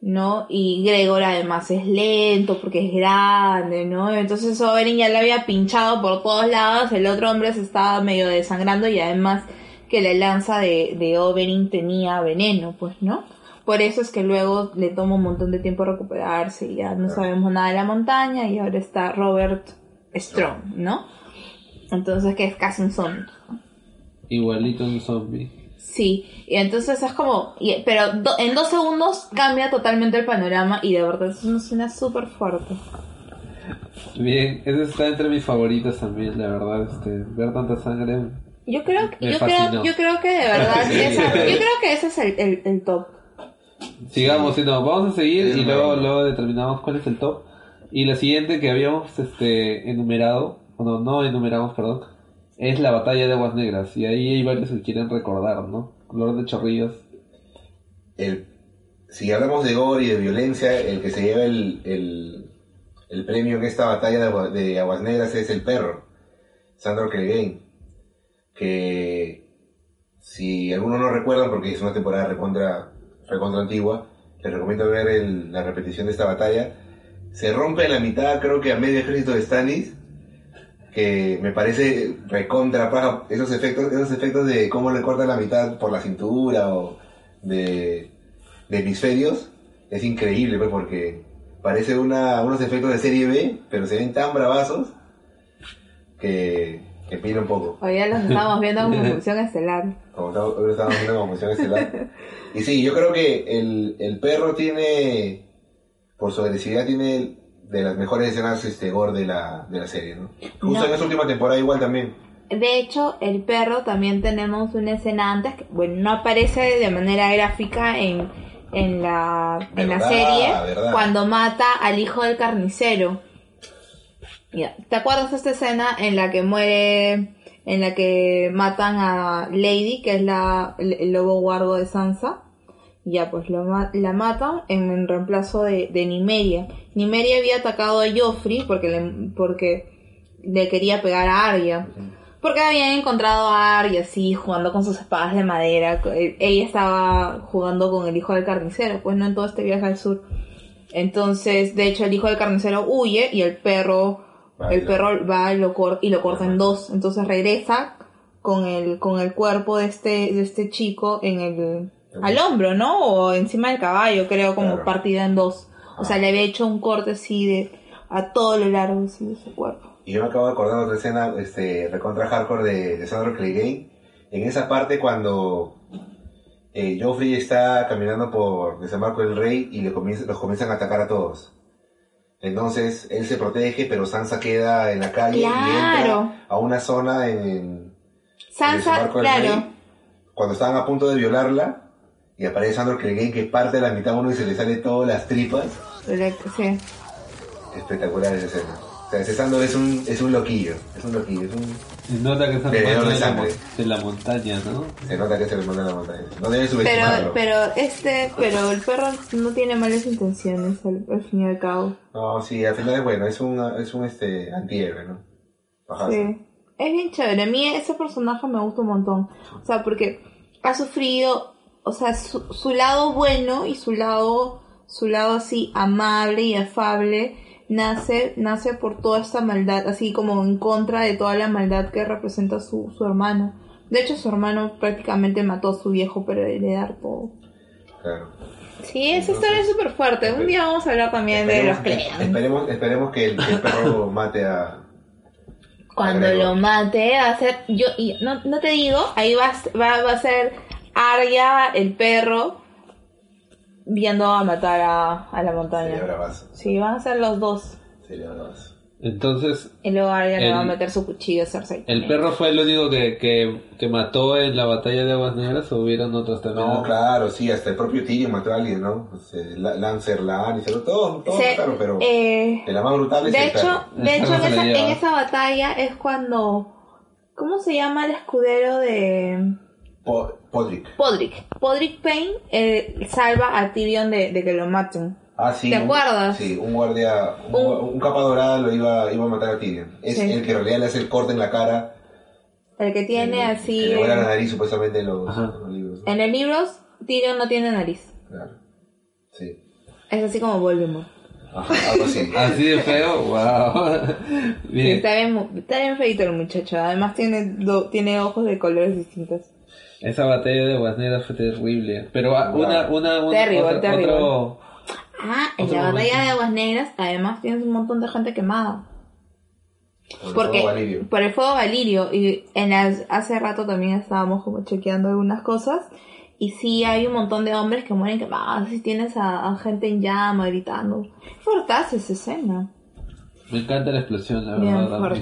¿no? Y Gregor además es lento porque es grande, ¿no? Entonces Oberyn ya le había pinchado por todos lados, el otro hombre se estaba medio desangrando y además que la lanza de, de Oberyn tenía veneno, pues, ¿no? Por eso es que luego le toma un montón de tiempo recuperarse y ya no sabemos nada de la montaña y ahora está Robert Strong, ¿no? Entonces que es casi un zombie. Igualito un zombie. Sí, y entonces es como, y- pero do- en dos segundos cambia totalmente el panorama y de verdad es una escena súper fuerte. Bien, ese está entre mis favoritos también, la verdad, este, ver tanta sangre. Yo creo, que- Me yo creo, yo creo que de verdad, [laughs] Sí. esa- yo creo que ese es el, el, el top. Sigamos, si no, vamos a seguir Sí, y luego, luego determinamos cuál es el top. Y la siguiente que habíamos este, enumerado, o no, no enumeramos, perdón, es la batalla de Aguas Negras. Y ahí hay varios que quieren recordar, ¿no? Color de chorrillos. El, si hablamos de gore y de violencia, el que se lleva el, el, el premio en esta batalla de, Agua- de Aguas Negras es el perro, Sandor Clegane. Que si algunos no recuerdan, porque es una temporada recontra, recontra antigua, les recomiendo ver la repetición de esta batalla. Se rompe en la mitad, creo que a medio ejército de Stannis, que me parece recontra paja. Esos efectos, esos efectos de cómo le cortan la mitad por la cintura o de, de hemisferios, es increíble, pues, porque parece una, unos efectos de serie B, pero se ven tan bravazos que, que pira un poco. Hoy ya los estamos [laughs] viendo como función estelar. Como lo estamos [laughs] viendo como función estelar. Y sí, yo creo que el, el perro tiene, por su agresividad, tiene de las mejores escenas este, gore de la, de la serie, ¿no? Justo No. en esta última temporada igual también. De hecho, el perro también tenemos una escena antes que, bueno, no aparece de manera gráfica en, en la, en la serie verdad. cuando mata al hijo del carnicero. Ya, ¿Te acuerdas de esta escena en la que muere, en la que matan a Lady, que es la, el lobo guardo de Sansa? Ya, pues lo ma- la matan en, en reemplazo de, de Nimeria. Nimeria había atacado a Joffrey porque le, porque le quería pegar a Arya. Porque habían encontrado a Arya así, jugando con sus espadas de madera. Ella estaba jugando con el hijo del carnicero, pues no en todo este viaje al sur. Entonces, de hecho, el hijo del carnicero huye y el perro, el perro va y lo, cor- y lo corta en dos. Entonces regresa con el, con el cuerpo de este, de este chico en el, al hombro, ¿no? O encima del caballo, creo, como Claro. partida en dos. O sea, le había hecho un corte así de, a todo lo largo así de su cuerpo. Y yo me acabo de acordar de otra escena este, recontra hardcore de, de Sandro Clegane. En esa parte cuando eh, Joffrey está caminando por desembarco del rey y le comienza- los comienzan a atacar a todos. Entonces él se protege, pero Sansa queda en la calle y entra a una zona en, en Sansa, del claro. rey, cuando estaban a punto de violarla y aparece Sandro Clegane que parte de la mitad uno y se le sale todas las tripas. Correcto, sí. Espectacular esa escena. O sea, ese Sandor es un, es un loquillo, es un loquillo, es un... Se nota que está de de la, montaña, ¿no? Se nota que se le manda la montaña. No debe Pero, subestimarlo. pero este, pero el perro no tiene malas intenciones al, al fin y al cabo. No, sí, al final es bueno, es un, es un este, antihéroe, ¿no? Bajazo. Sí. Es bien chévere. A mí ese personaje me gusta un montón. O sea, porque ha sufrido, o sea, su, su lado bueno y su lado, su lado así amable y afable nace, nace por toda esta maldad, así como en contra de toda la maldad que representa su, su hermano. De hecho, su hermano prácticamente mató a su viejo para heredar todo. Claro. Sí, esa historia es súper fuerte. Un día vamos a hablar también de los clans. esperemos, esperemos que el, que el perro [laughs] mate a... Cuando lo mate, va a ser. Yo, y no, no te digo, ahí va, a- va, va a ser Arya, el perro, viendo a matar a, a la Sería montaña. bravazo. Sí, van a ser los dos. Sería bravazo. Entonces, Y luego Arya le va a meter su cuchillo a Cersei. ¿el perro fue el único que, que, que mató en la batalla de Aguas Negras o hubieron otros también? No, claro, sí, hasta el propio Tyrion mató a alguien, ¿no? Pues, eh, La- Lancer, Lannister, todos, todos Se- mataron, pero eh, de la más brutal es de el hecho, perro. de hecho en, la esa, en esa batalla es cuando. ¿Cómo se llama el escudero de. Po- Podrick. Podrick? Podrick Payne eh, salva a Tyrion de, de que lo maten. Ah, sí. ¿Te un- acuerdas? Sí, un guardia, un, Un- un capa dorada lo iba, iba a matar a Tyrion. Es Sí. el que en realidad le hace el corte en la cara. El que tiene el- así. que le la nariz supuestamente en los, los libros. En el libro, Tyrion no tiene nariz. Claro. Sí. Es así como Voldemort. Ajá, algo así. [laughs] Así de feo, wow. Bien. Está bien, mu- está bien feito el muchacho. Además tiene, do- tiene ojos de colores distintos. Esa batalla de Aguas Negras fue terrible. Pero Wow. una, una, un- Terrible, otro, terrible. otro- Ah, en Otro la batalla momento. de Aguas Negras, además tienes un montón de gente quemada. Por Porque Valirio. por el fuego Valirio. Y en las, hace rato también estábamos como chequeando algunas cosas. Y sí hay un montón de hombres que mueren quemados. Y tienes a, a gente en llama gritando. Fortaza esa escena. Me encanta la explosión, la Bien verdad. [laughs]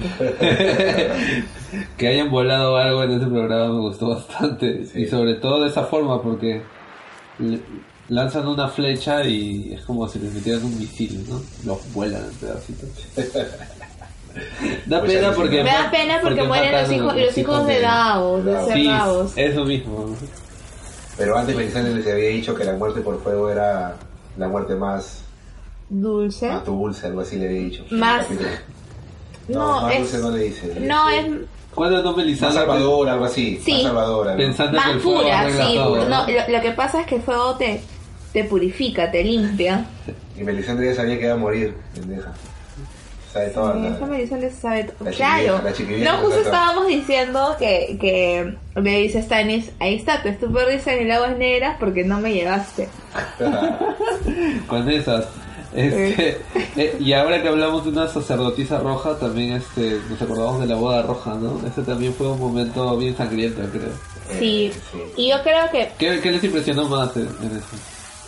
que hayan volado algo en ese programa me gustó bastante. Sí. Y sobre todo de esa forma, porque lanzan una flecha y es como si les metieran un misil, ¿no? Los vuelan en pedacitos. [laughs] Da Pues pena porque... Me da pena porque mueren los hijos, los hijos de Davos, de ser Sí, Davos. eso mismo. Pero antes Melisandre les había dicho que la muerte por fuego era la muerte más, Dulce. más dulce, algo así le había dicho. Más- No, No, más es- dulce no le dice. le No, dice es ¿Cuándo no Más Melisandre salvador, algo así. Sí. Más salvadora. ¿no? pensando que más el fuego pura, arregla sí. todo, No, ¿no? lo, lo que pasa es que el fuego te, te purifica, te limpia. Y Melisandre ya sabía que iba a morir, pendeja. Sabe toda Sí, la- esa Melisandre se sabe todo. la Claro. la chiquivieja No, justo estábamos diciendo que, que le dice Stannis, ahí está, te estuve risa en el aguas negras porque no me llevaste. [laughs] con esas. Este, eh, y ahora que hablamos de una sacerdotisa roja, también este, nos acordamos de la boda roja, ¿no? Ese también fue un momento bien sangriento, creo. Sí. sí. Y yo creo que ¿Qué, qué les impresionó más en, en eso?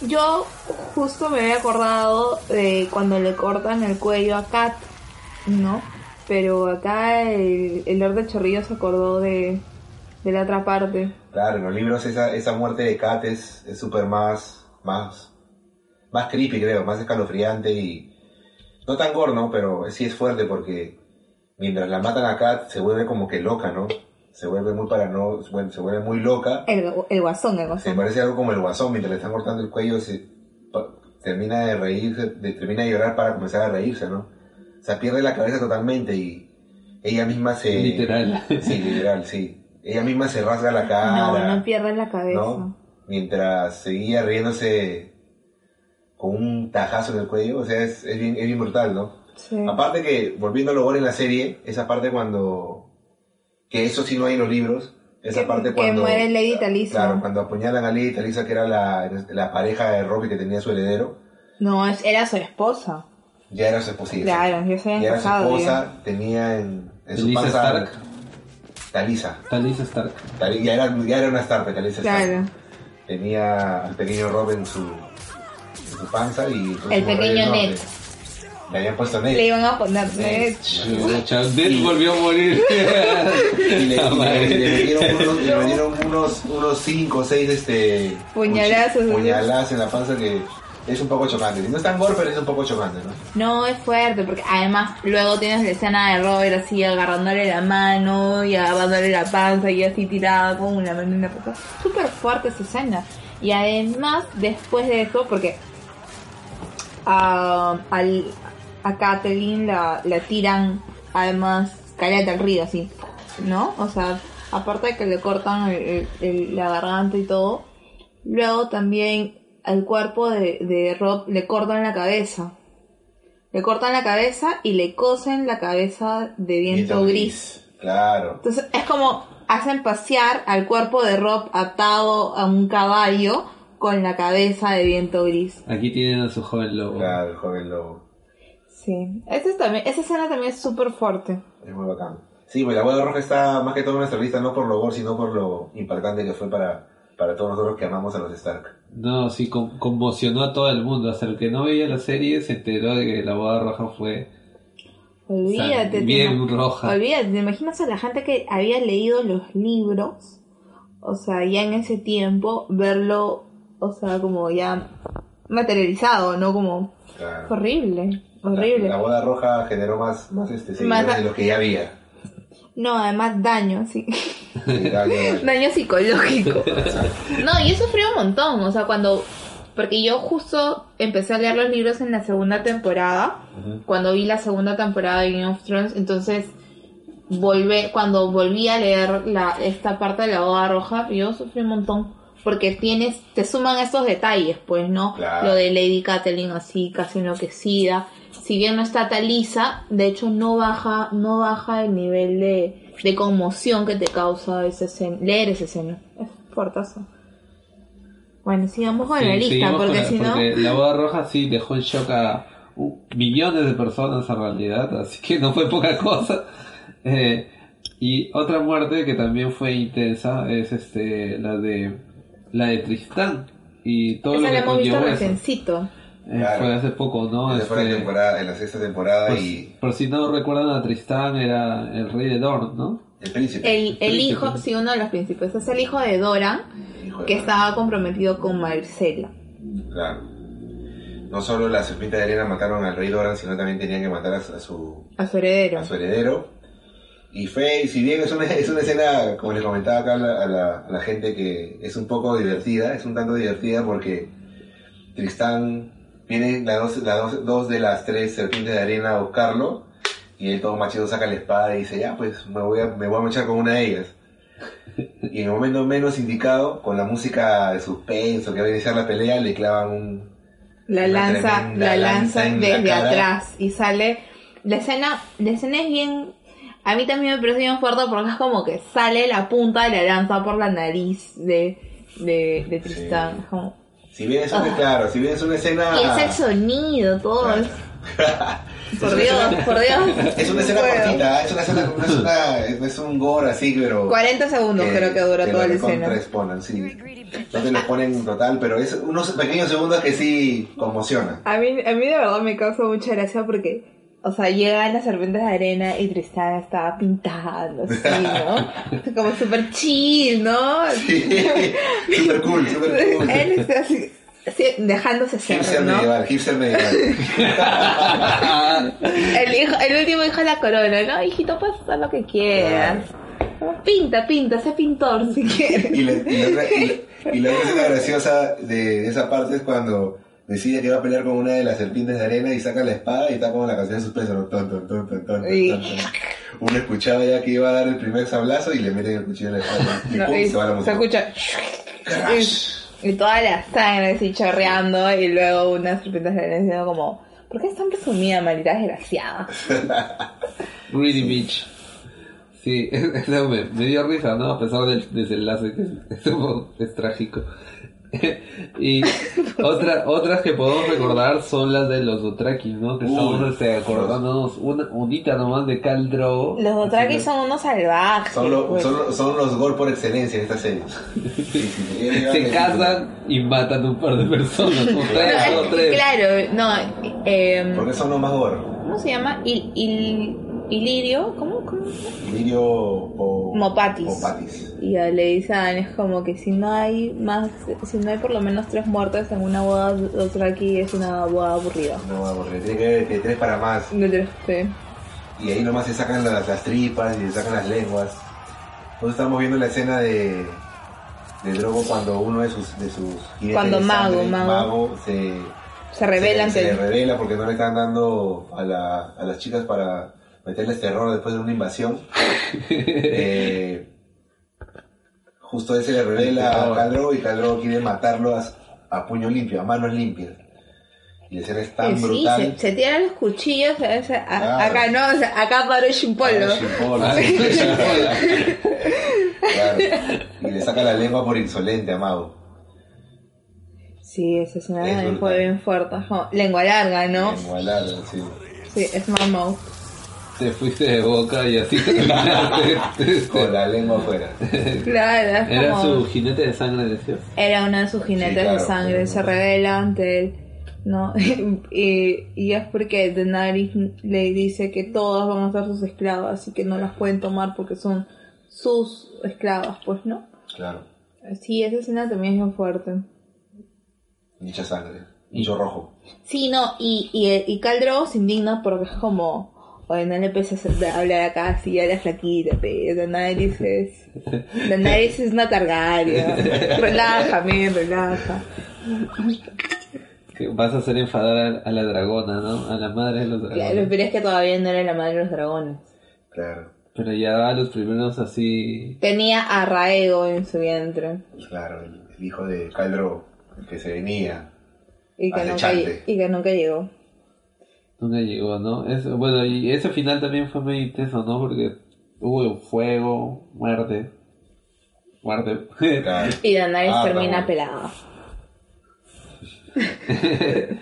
Yo justo me había acordado de cuando le cortan el cuello a Kat, ¿no? Pero acá el, el Lord de Chorrillo se acordó de, de la otra parte. Claro, en los libros esa, esa muerte de Kat es es súper más, más, más creepy creo, más escalofriante y no tan gore, ¿no? Pero sí es fuerte porque mientras la matan a Kat se vuelve como que loca, ¿no? Se vuelve muy parano, bueno, se vuelve muy loca. El, el guasón, el Se guasón. parece algo como el guasón, mientras le están cortando el cuello se pa- termina de reírse, de- termina de llorar para comenzar a reírse, ¿no? O sea, pierde la cabeza totalmente y ella misma se... Literal. Sí, literal, sí. Ella misma se rasga la cara. No, no pierdas la cabeza. ¿no? Mientras seguía riéndose con un tajazo en el cuello, o sea, es, es bien, es bien brutal, ¿no? Sí. Aparte que, volviendo a lo gore en la serie, esa parte cuando... Que eso sí no hay en los libros, esa Que- parte que cuando... muere Lady Talisa. Claro, cuando apuñalan a Lady Talisa, que era la, la pareja de Robbie que tenía su heredero, No, era su esposa. ya era su esposa. Claro, ya se habían Ya era su esposa, tenía en, en su Talisa panza... Stark. Talisa. Talisa Stark. Tal- Ya era, ya era una Stark, Talisa Stark. Claro. Tenía al pequeño Rob en su, su panza y... entonces El pequeño Ned. Le habían puesto Ned. Le iban a poner Ned. Ned volvió a morir. Y le, y le- La madre. le metieron unos, unos, unos cinco o seis este, Puñalazos, puñalazos en la panza que es un poco chocante. No es tan gore, pero es un poco chocante, ¿no? No, es fuerte, porque además luego tienes la escena de Robert así agarrándole la mano y agarrándole la panza y así tirada con una mano en la panza. Súper fuerte esa escena. Y además, después de eso, porque a, al, a Kathleen la, la tiran, además, caleta al río así, ¿no? O sea, aparte de que le cortan el- la garganta y todo, luego también al cuerpo de, de Rob le cortan la cabeza. Le cortan la cabeza y le cosen la cabeza de viento gris. Claro. Entonces es como hacen pasear al cuerpo de Rob atado a un caballo con la cabeza de viento gris. Aquí tienen a su joven lobo. Claro, el joven lobo. Sí, esa, también, esa escena también es súper fuerte. Es muy bacán. Sí, pues la boda roja está más que todo en nuestra lista, no por lo gore, sino por lo impactante que fue para, para todos nosotros que amamos a los Stark. No, sí, con- conmocionó a todo el mundo. Hasta el que no veía la serie se enteró de que la boda roja fue Olvídate. O sea, te bien roja. Olvídate, ¿te imaginas a la gente que había leído los libros? O sea, ya en ese tiempo, verlo, o sea, como ya materializado, ¿no? Como Claro. horrible, horrible. La, la boda roja generó más, más este, Más- de lo que ya había. No, además daño, sí. Sí, daño, [laughs] daño. daño psicológico. [laughs] No, yo sufrí un montón, o sea, cuando... Porque yo justo empecé a leer los libros en la segunda temporada, cuando vi la segunda temporada de Game of Thrones, entonces volver, cuando volví a leer la, esta parte de la boda roja, yo sufrí un montón. Porque tienes, te suman estos detalles, pues, ¿no? Claro. Lo de Lady Catelyn así, casi enloquecida. Si bien no está Talisa, de hecho no baja, no baja el nivel de, de conmoción que te causa escena, leer esa escena. Es fuertazo. Bueno, sigamos con Sí, la lista, porque si no... la boda roja sí dejó en shock a uh, millones de personas en realidad, así que no fue poca cosa. Eh, y otra muerte que también fue intensa es este la de la de Tristán y todo Esa lo la que hemos visto conllevó eso. recencito. Eh, Claro. Fue hace poco, ¿no? Fue la Este, temporada, en la sexta temporada por, y por si no recuerdan a Tristán era el rey de Dorn, ¿no? el príncipe. El, el Príncipe. hijo, sí, uno de los príncipes, es el hijo de hijo de que estaba comprometido con Marcela. Claro. No solo la serpiente de arena mataron al rey Doran, sino también tenían que matar a, a su, A su heredero. a su heredero. Y fue, si bien es una, [laughs] es una escena, como les comentaba acá a la, a la- a la gente, que es un poco divertida, es un tanto divertida porque Tristán viene las dos, las dos, dos de las tres serpientes de arena a buscarlo y él todo machido saca la espada y dice, ya pues me voy a, me voy a mechar con una de ellas. Y en el momento menos indicado, con la música de suspenso que va a iniciar la pelea, le clavan un, La lanza, la lanza la desde cara. atrás y sale. La escena, la escena es bien. A mí también me parece bien fuerte porque es como que sale la punta de la lanza por la nariz de, de, de Tristán. Sí. Como- Si bien es una, Ah. claro, si bien es una escena... Y es el sonido, todo. Claro. es- [laughs] Por Dios, por Dios. Es una escena cortita, es una escena, no es, una, es un gore así, pero... 40 segundos creo que dura que toda la escena. recontraexponen, sí. No te lo ponen en total, pero es unos pequeños segundos que sí conmocionan. A mí, a mí de verdad me causa mucha gracia porque, o sea, llegan las serpientes de arena y Tristán estaba pintando, así, ¿no? [laughs] Como súper chill, ¿no? super [laughs] cool, super cool. Él está así, así, dejándose ser, Hipster ¿no? medieval, hipster medieval. [laughs] El, hijo, el último hijo de la corona, ¿no? Hijito, puedes hacer lo que quieras. Pinta, pinta, sé pintor si quieres. Y, le- y la y la- y la graciosa de esa parte es cuando decide que va a pelear con una de las serpientes de arena y saca la espada y está como la canción de suspenso, ¿no? Ton, ton, ton, ton, ton, ton. Uno escuchaba ya que iba a dar el primer sablazo y le meten el cuchillo en la espalda. Y No, pum, se va la se música. escucha y, y toda la sangre así chorreando y luego unas serpientes de arena diciendo como ¿por qué es tan presumida, maldita desgraciada? Greedy [laughs] Beach. Sí, [laughs] eso me, me dio risa, ¿no? A pesar del desenlace que es, [laughs] es es trágico. [laughs] y otra, otras que podemos recordar son las de los Dothraki, ¿no? Que estamos este, acordándonos una unita nomás de Khal Drogo. Los Dothraki son unos salvajes. Son, lo- pues. son, son los gol por excelencia en esta serie. [laughs] Se casan y matan un par de personas, o [laughs] tres, No, o es- tres. claro, no. Eh, ¿Por qué son los más gore? ¿Cómo se llama? Il, il, Ilirio, ¿cómo? ¿Cómo? Lirio o... Mopatis. Mopatis. Y a Anne, es como que si no hay más, si no hay por lo menos tres muertes en una boda Dothraki es una boda aburrida. No, aburrido. Tiene que haber de tres para más. De tres, sí. Y ahí nomás se sacan las, las tripas y se sacan las lenguas. Nosotros estamos viendo la escena de, de Drogo cuando uno de sus, de sus Cuando de Mago, sangre, Mago. se, Se revela se, se le revela porque no le están dando a, la- a las chicas para meterles terror después de una invasión. [laughs] Eh, justo él se le revela a Khal Drogo y Khal Drogo quiere matarlo a, a puño limpio, a manos limpias. Y la escena es tan sí, brutal. se, se tiran los cuchillos, o sea, a- Claro. acá no, o sea, acá paró Chimpolo. Ah. Claro. Y le saca la lengua por insolente a Mago. Sí, esa Es fue brutal. bien fuerte. es lengua larga, ¿no? Lengua larga, sí. Sí, es mamá. Te fuiste de boca y así terminaste. [laughs] Con la lengua afuera. Claro, es Era como... su jinete de sangre, decías. Era uno de sus jinetes Sí, claro. de sangre, se revela ante él, ¿no? [laughs] y, y es porque Daenerys le dice que todas van a ser sus esclavas y que no las pueden tomar porque son sus esclavas, pues, ¿no? Claro. Sí, esa escena también es bien fuerte. Mucha sangre. Mucho rojo. Sí, no, y, y, y Khal Drogo se indigna porque es como, oye, no le empieces a hablar acá así a la flaquita, pero Daenerys es... Daenerys es una Targaryen. Relaja, men, relaja. Que vas a hacer enfadar a, a la dragona, ¿no? A la madre de los dragones. Claro, pero es que todavía no era la madre de los dragones. Claro. Pero ya a los primeros así. Tenía a Raego en su vientre. Claro, el, hijo de Khal Drogo, el que se venía. Y que, nunca, y que nunca llegó. Nunca llegó, ¿no? Es, bueno, y ese final también fue muy intenso, ¿no? Porque hubo fuego, muerte. Muerte. Y Daenerys Ah, termina pelada.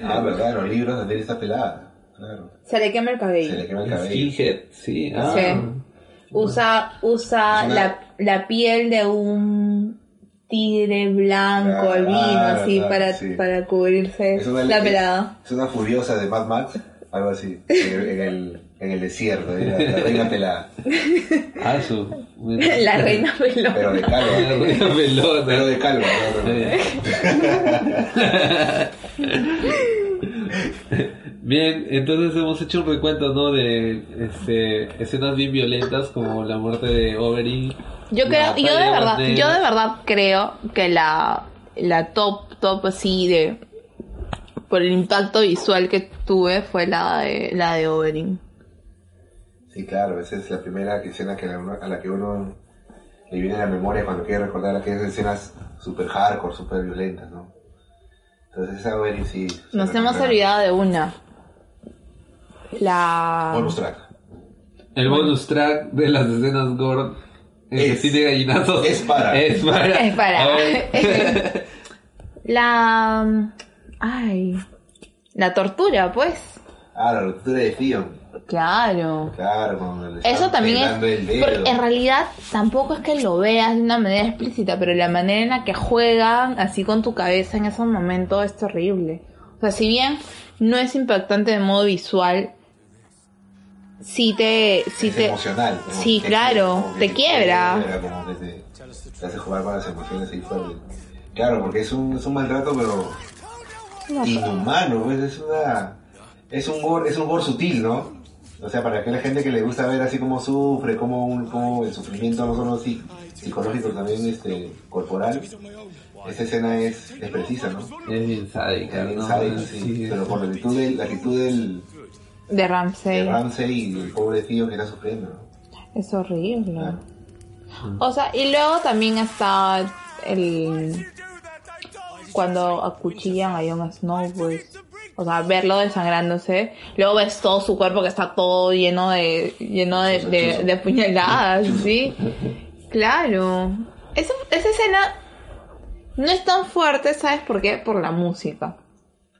Ah, verdad, en los libros Daenerys está pelada. Claro. Se le quema el cabello. Se le quema el cabello. Sí. Ah. Sí. Usa, usa una- la, la piel de un tigre blanco, Claro, albino, claro, así, para, sí. para cubrirse Es una, la pelada. Es una furiosa de Mad Max, algo así, en el, en el, desierto, la, la reina pelada. Ah, su. La reina pelona. Pero de calva. La reina pelona. Pero de calva. no, no, no. [laughs] Bien, entonces hemos hecho un recuento, ¿no? De este, escenas bien violentas como la muerte de Oberyn. Yo creo, yo de verdad, bandera. yo de verdad creo que la, la top, top así de por el impacto visual que tuve fue la de la de Oberyn. Sí, claro, esa es la primera escena que la- a la que uno le viene a la memoria cuando quiere recordar aquellas escenas super hardcore, super violentas, ¿no? Entonces esa Oberyn sí. Nos hemos olvidado de una. La Bonus track. El bonus track de las escenas gore en Es- tiene gallinazos. es para. Es para. Es para. [laughs] [laughs] La ay, la tortura, pues. Ah, la ruptura de Theon. Claro. Claro, cuando le Eso también es. porque en realidad tampoco es que lo veas de una manera explícita, pero la manera en la que juegan así con tu cabeza en esos momentos es terrible. O sea, si bien no es impactante de modo visual, sí te. Sí es te emocional. Sí, claro, te quiebra. como que te, te hace jugar con las emociones ahí fuerte. Claro, porque es un, es un maltrato, pero inhumano, pues es una. Es un gore, es un gore sutil, ¿no? O sea, para aquella gente que le gusta ver así como sufre, como, un, como el sufrimiento no solo psi- psicológico, también este corporal, esa escena es, es precisa, ¿no? Es bien sádica, Es bien ¿no? sádica, sí, Sí. pero por la actitud del, la actitud del, De Ramsey. de Ramsey y el pobre tío que está sufriendo, ¿no? Es horrible. O sea, y luego también está el. Cuando acuchillan a Jon Snow, pues. O sea, verlo desangrándose. Luego ves todo su cuerpo que está todo lleno de. lleno de, de, de puñaladas, ¿sí? Claro. Esa, esa escena no es tan fuerte, ¿sabes por qué? Por la música.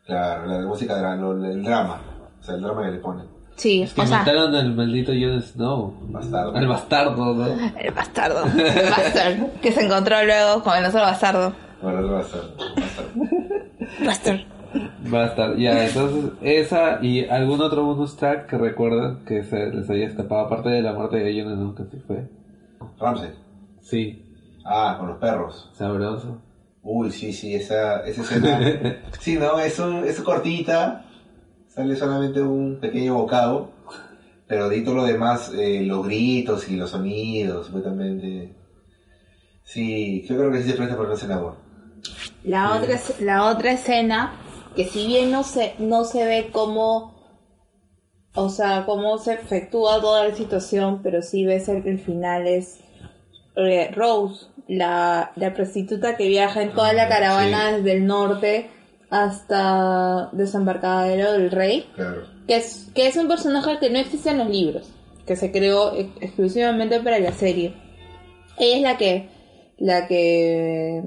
Claro, la música, dra- lo- el drama, o sea, el drama que le ponen. Sí, Es que o sea, mataron al maldito Jon Snow. Bastardo. Al bastardo, ¿no? el bastardo. El bastardo. Que se encontró luego con el otro bastardo. Bueno, no va a estar, va a estar. Bastardo. Bastardo. Ya, entonces, esa y algún otro bonus track que recuerdan que se les había escapado, aparte de la muerte de Snow, que sí fue. Ramsey. Sí, Ah, con los perros. sabroso. Uy, sí, sí, esa, esa escena. [laughs] sí, no, es, un, es cortita. Sale solamente un pequeño bocado. Pero de todo lo demás, eh, los gritos y los sonidos, supuestamente. Sí, yo creo que sí se presta para una escena buena. La otra, es- la otra escena, que si bien no se, no se ve cómo, o sea, cómo se efectúa toda la situación, pero sí ves el, el final es eh, Rose, la, la prostituta que viaja en toda la caravana sí. desde el norte hasta Desembarcadero del Rey, Claro. que es, que es un personaje que no existe en los libros, que se creó ex- exclusivamente para la serie. Ella es la que, la que,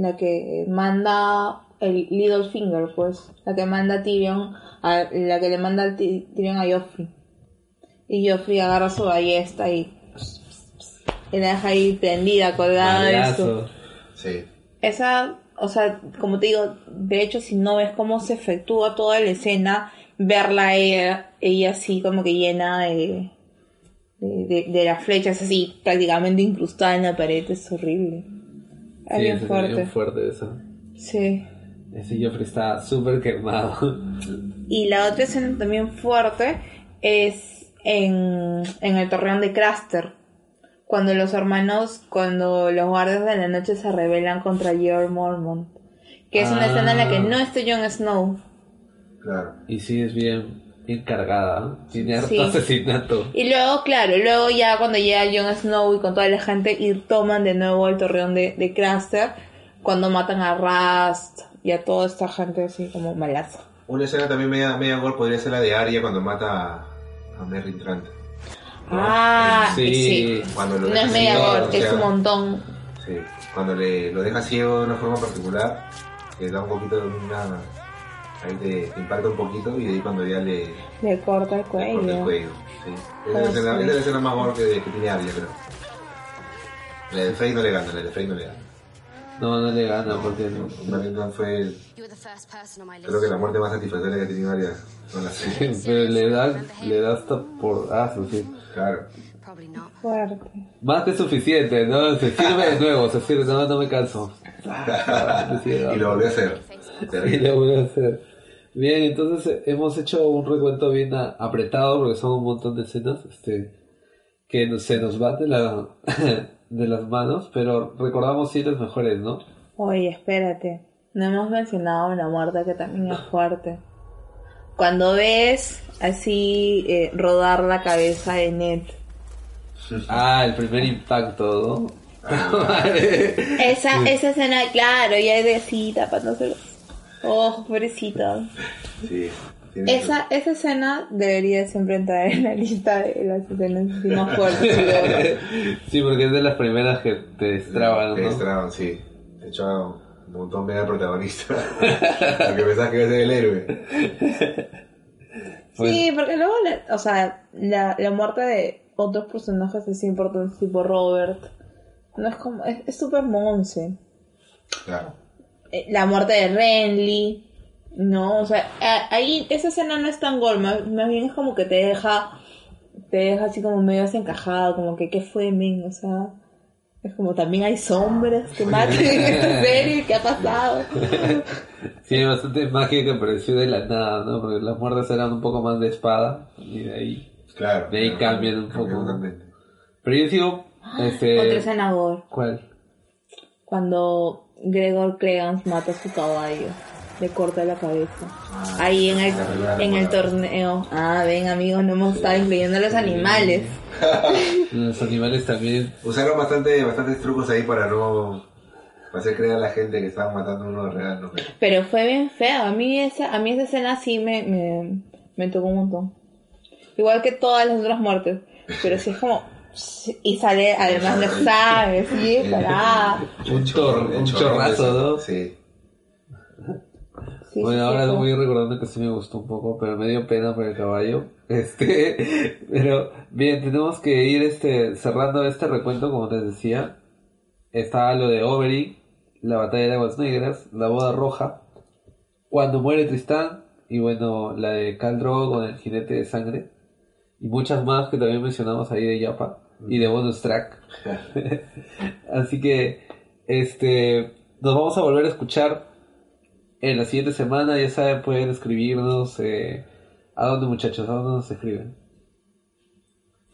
la que manda el Littlefinger, pues, la que manda a Tyrion, a, la que le manda a Ty- Tyrion a Joffrey. Y Joffrey agarra su ballesta y, y la deja ahí prendida, colgada de. Sí. Esa, o sea, como te digo, de hecho, si no ves cómo se efectúa toda la escena, verla ella así como que llena de, de, de- de las flechas así prácticamente incrustada en la pared es horrible. Es Sí, bien fuerte. bien fuerte eso. Sí. Ese Joffrey está súper quemado. Y la otra escena también fuerte es en, en el torreón de Craster. Cuando los hermanos, cuando los guardias de la noche se rebelan contra George Mormont. Que es una Ah. escena en la que no está Jon Snow. Claro. Y sí, es bien, bien cargada. Tiene harto Sí. asesinato. Y luego, claro, luego ya cuando llega Jon Snow y con toda la gente y toman de nuevo el torreón de, de Craster, cuando matan a Rast y a toda esta gente así como malaza. Una escena también media, media gore podría ser la de Arya cuando mata a, a Merry Trant. Ah, Sí. sí. Cuando lo No deja es media ciego, gore, o es sea, un montón. Sí, cuando le, lo deja ciego de una forma particular, le da un poquito de una... Ahí te, te impacta un poquito y de ahí cuando ya le, le corta el corta el cuello. Sí. Esa Ah, es la escena, sí. esa es la escena más gore que, que tiene Arya, creo. La de Frey no le gana, la de Frey no le gana. No, no le gana porque no. Trant fue, el- You were the first person on my list. creo que la muerte más satisfactoria que ha tenido Arya con la serie. Pero le da, le da hasta por... Ah, sí, sí. Claro. Fuerte. Más que suficiente, ¿no? Se sirve de nuevo, se sirve, no, no me canso. [laughs] y lo volvió a hacer. [laughs] Y Terrible. lo voy a hacer. Bien, entonces eh, hemos hecho un recuento bien a- apretado porque son un montón de escenas este, que no- se nos van de, la, [laughs] de las manos, pero recordamos sí las mejores, ¿no? Oye, espérate. No hemos mencionado una muerte que también es fuerte. Cuando ves así eh, rodar la cabeza de Ned. Ah, el primer impacto, ¿no? Esa, [laughs] esa escena, claro, ya es de así tapándose los ojos, pobrecito. Sí. Esa, esa escena debería siempre entrar en la lista de las escenas más fuertes. [laughs] sí, porque es de las primeras que te destraban, Te ¿no? destraban, sí. Te echaba un montón medio protagonista. [laughs] Porque pensabas que iba a ser el héroe. [laughs] Sí, porque luego, la- o sea, la, la muerte de otros personajes es importante, tipo Robert. No es como, es es súper monse. Claro. Eh, La muerte de Renly. No, o sea, ahí esa escena no es tan gol, más, más bien es como que te deja, te deja así como medio desencajado, como que qué fue, men, o sea, es como también hay sombras que [laughs] matan en esta serie, ¿qué ha pasado? [laughs] Sí, hay bastante magia que apareció de la nada, ¿no? Porque las muertes eran un poco más de espada y de ahí, Claro. de ahí claro, cambian un poco. Pero yo sigo, este... Otra escena ¿Cuál? cuando Gregor Clegans mata a su caballo, le corta la cabeza. Ahí en el, en el torneo. Ah, ven amigos, no hemos estado incluyendo a los animales. [laughs] Los animales también. Usaron bastante, bastantes trucos ahí para no para hacer creer a la gente que estaban matando a uno de real. ¿no? Pero fue bien feo. A mí esa, a mí esa escena sí me, me, me tocó un montón. Igual que todas las otras muertes. Pero sí es como... Y sale además la sangre, sí, parada. Un, chor, un chorrazo, ¿no? Sí. Sí, bueno, sí, ahora sí, voy recordando que sí me gustó un poco, pero me dio pena por el caballo. [laughs] Este, pero bien, tenemos que ir este cerrando este recuento, como les decía. Está lo de Oberyn, la batalla de aguas negras, la boda roja, cuando muere Tristán, y bueno, la de Khal Drogo con el jinete de sangre, y muchas más que también mencionamos ahí de Yapa, y de bonus track. [laughs] Así que, este, nos vamos a volver a escuchar en la siguiente semana, ya saben, pueden escribirnos. Eh, ¿A dónde, muchachos? ¿A dónde nos escriben?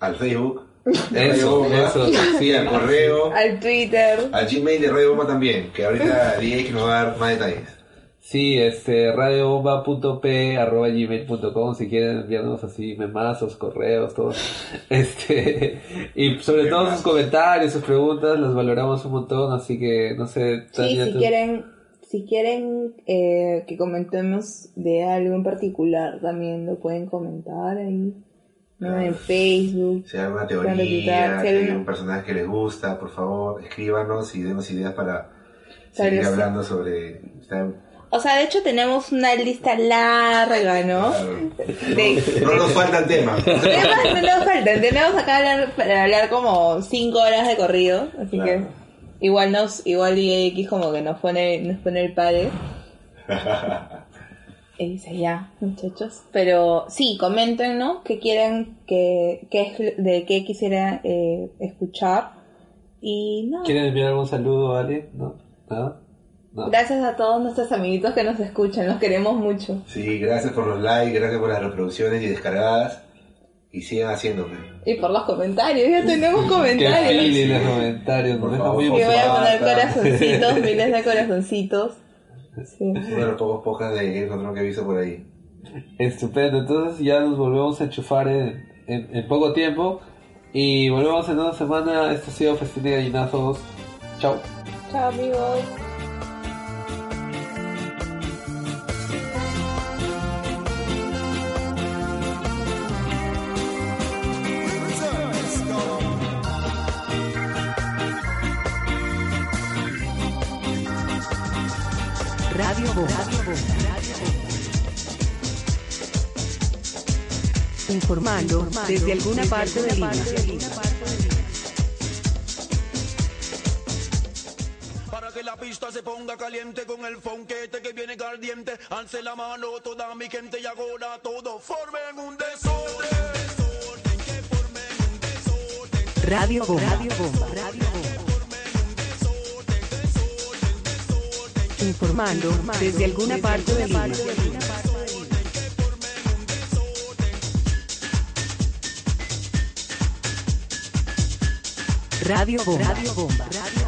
Al Facebook. [laughs] Eso, eso, sí. al correo, Al Twitter. al Gmail de Radio Bomba también, que ahorita DJ que nos va a dar más detalles. Sí, este, radiobomba.p.gmail.com si quieren enviarnos así memazos, correos, todo. [laughs] Este, y sobre todo sus comentarios, sus preguntas, las valoramos un montón, así que, no sé, Sí, si tú- quieren, si quieren eh, que comentemos de algo en particular, también lo pueden comentar ahí. ¿no? En Facebook. Si hay Pueden teoría, retuitar, si si hay hay una- un personaje que les gusta, por favor, escríbanos y denos ideas para seguir hablando sobre... O sea, de hecho tenemos una lista larga, ¿no? De- No nos faltan temas. [laughs] Temas no nos faltan, tenemos acá hablar, para hablar como 5 horas de corrido, así que igual nos, igual DX como que nos pone, nos pone el padre. [laughs] Y dice ya, muchachos. Pero sí, comenten, ¿no? ¿Qué quieren, que, que es, de qué quisieran eh, escuchar? Y no, ¿Quieren enviar algún saludo a alguien? ¿No? ¿Nada? No. gracias a todos nuestros amiguitos que nos escuchan, los queremos mucho. Sí, gracias por los likes, gracias por las reproducciones y descargadas. Y sigan haciéndome. Y por los comentarios, ya tenemos [laughs] Que comentarios. pili los comentarios, nos deja muy Y voy a poner corazoncitos, [laughs] miles de corazoncitos. Sí. Uno de los pocos podcasts de Thrones que he visto por ahí. Estupendo, entonces ya nos volvemos a enchufar en, en- en poco tiempo y volvemos en una semana. Esto ha sido Festín de Gallinazos. Chao. Chao amigos. Informando desde alguna parte de Lima. Para que la pista se ponga caliente con el fonquete que viene ardiente. Alce la mano toda mi gente y ahora todo formen un desorden. Radio Bomba. Radio Bomba. Informando desde alguna parte de Lima. Radio Bomba. Radio Bomba.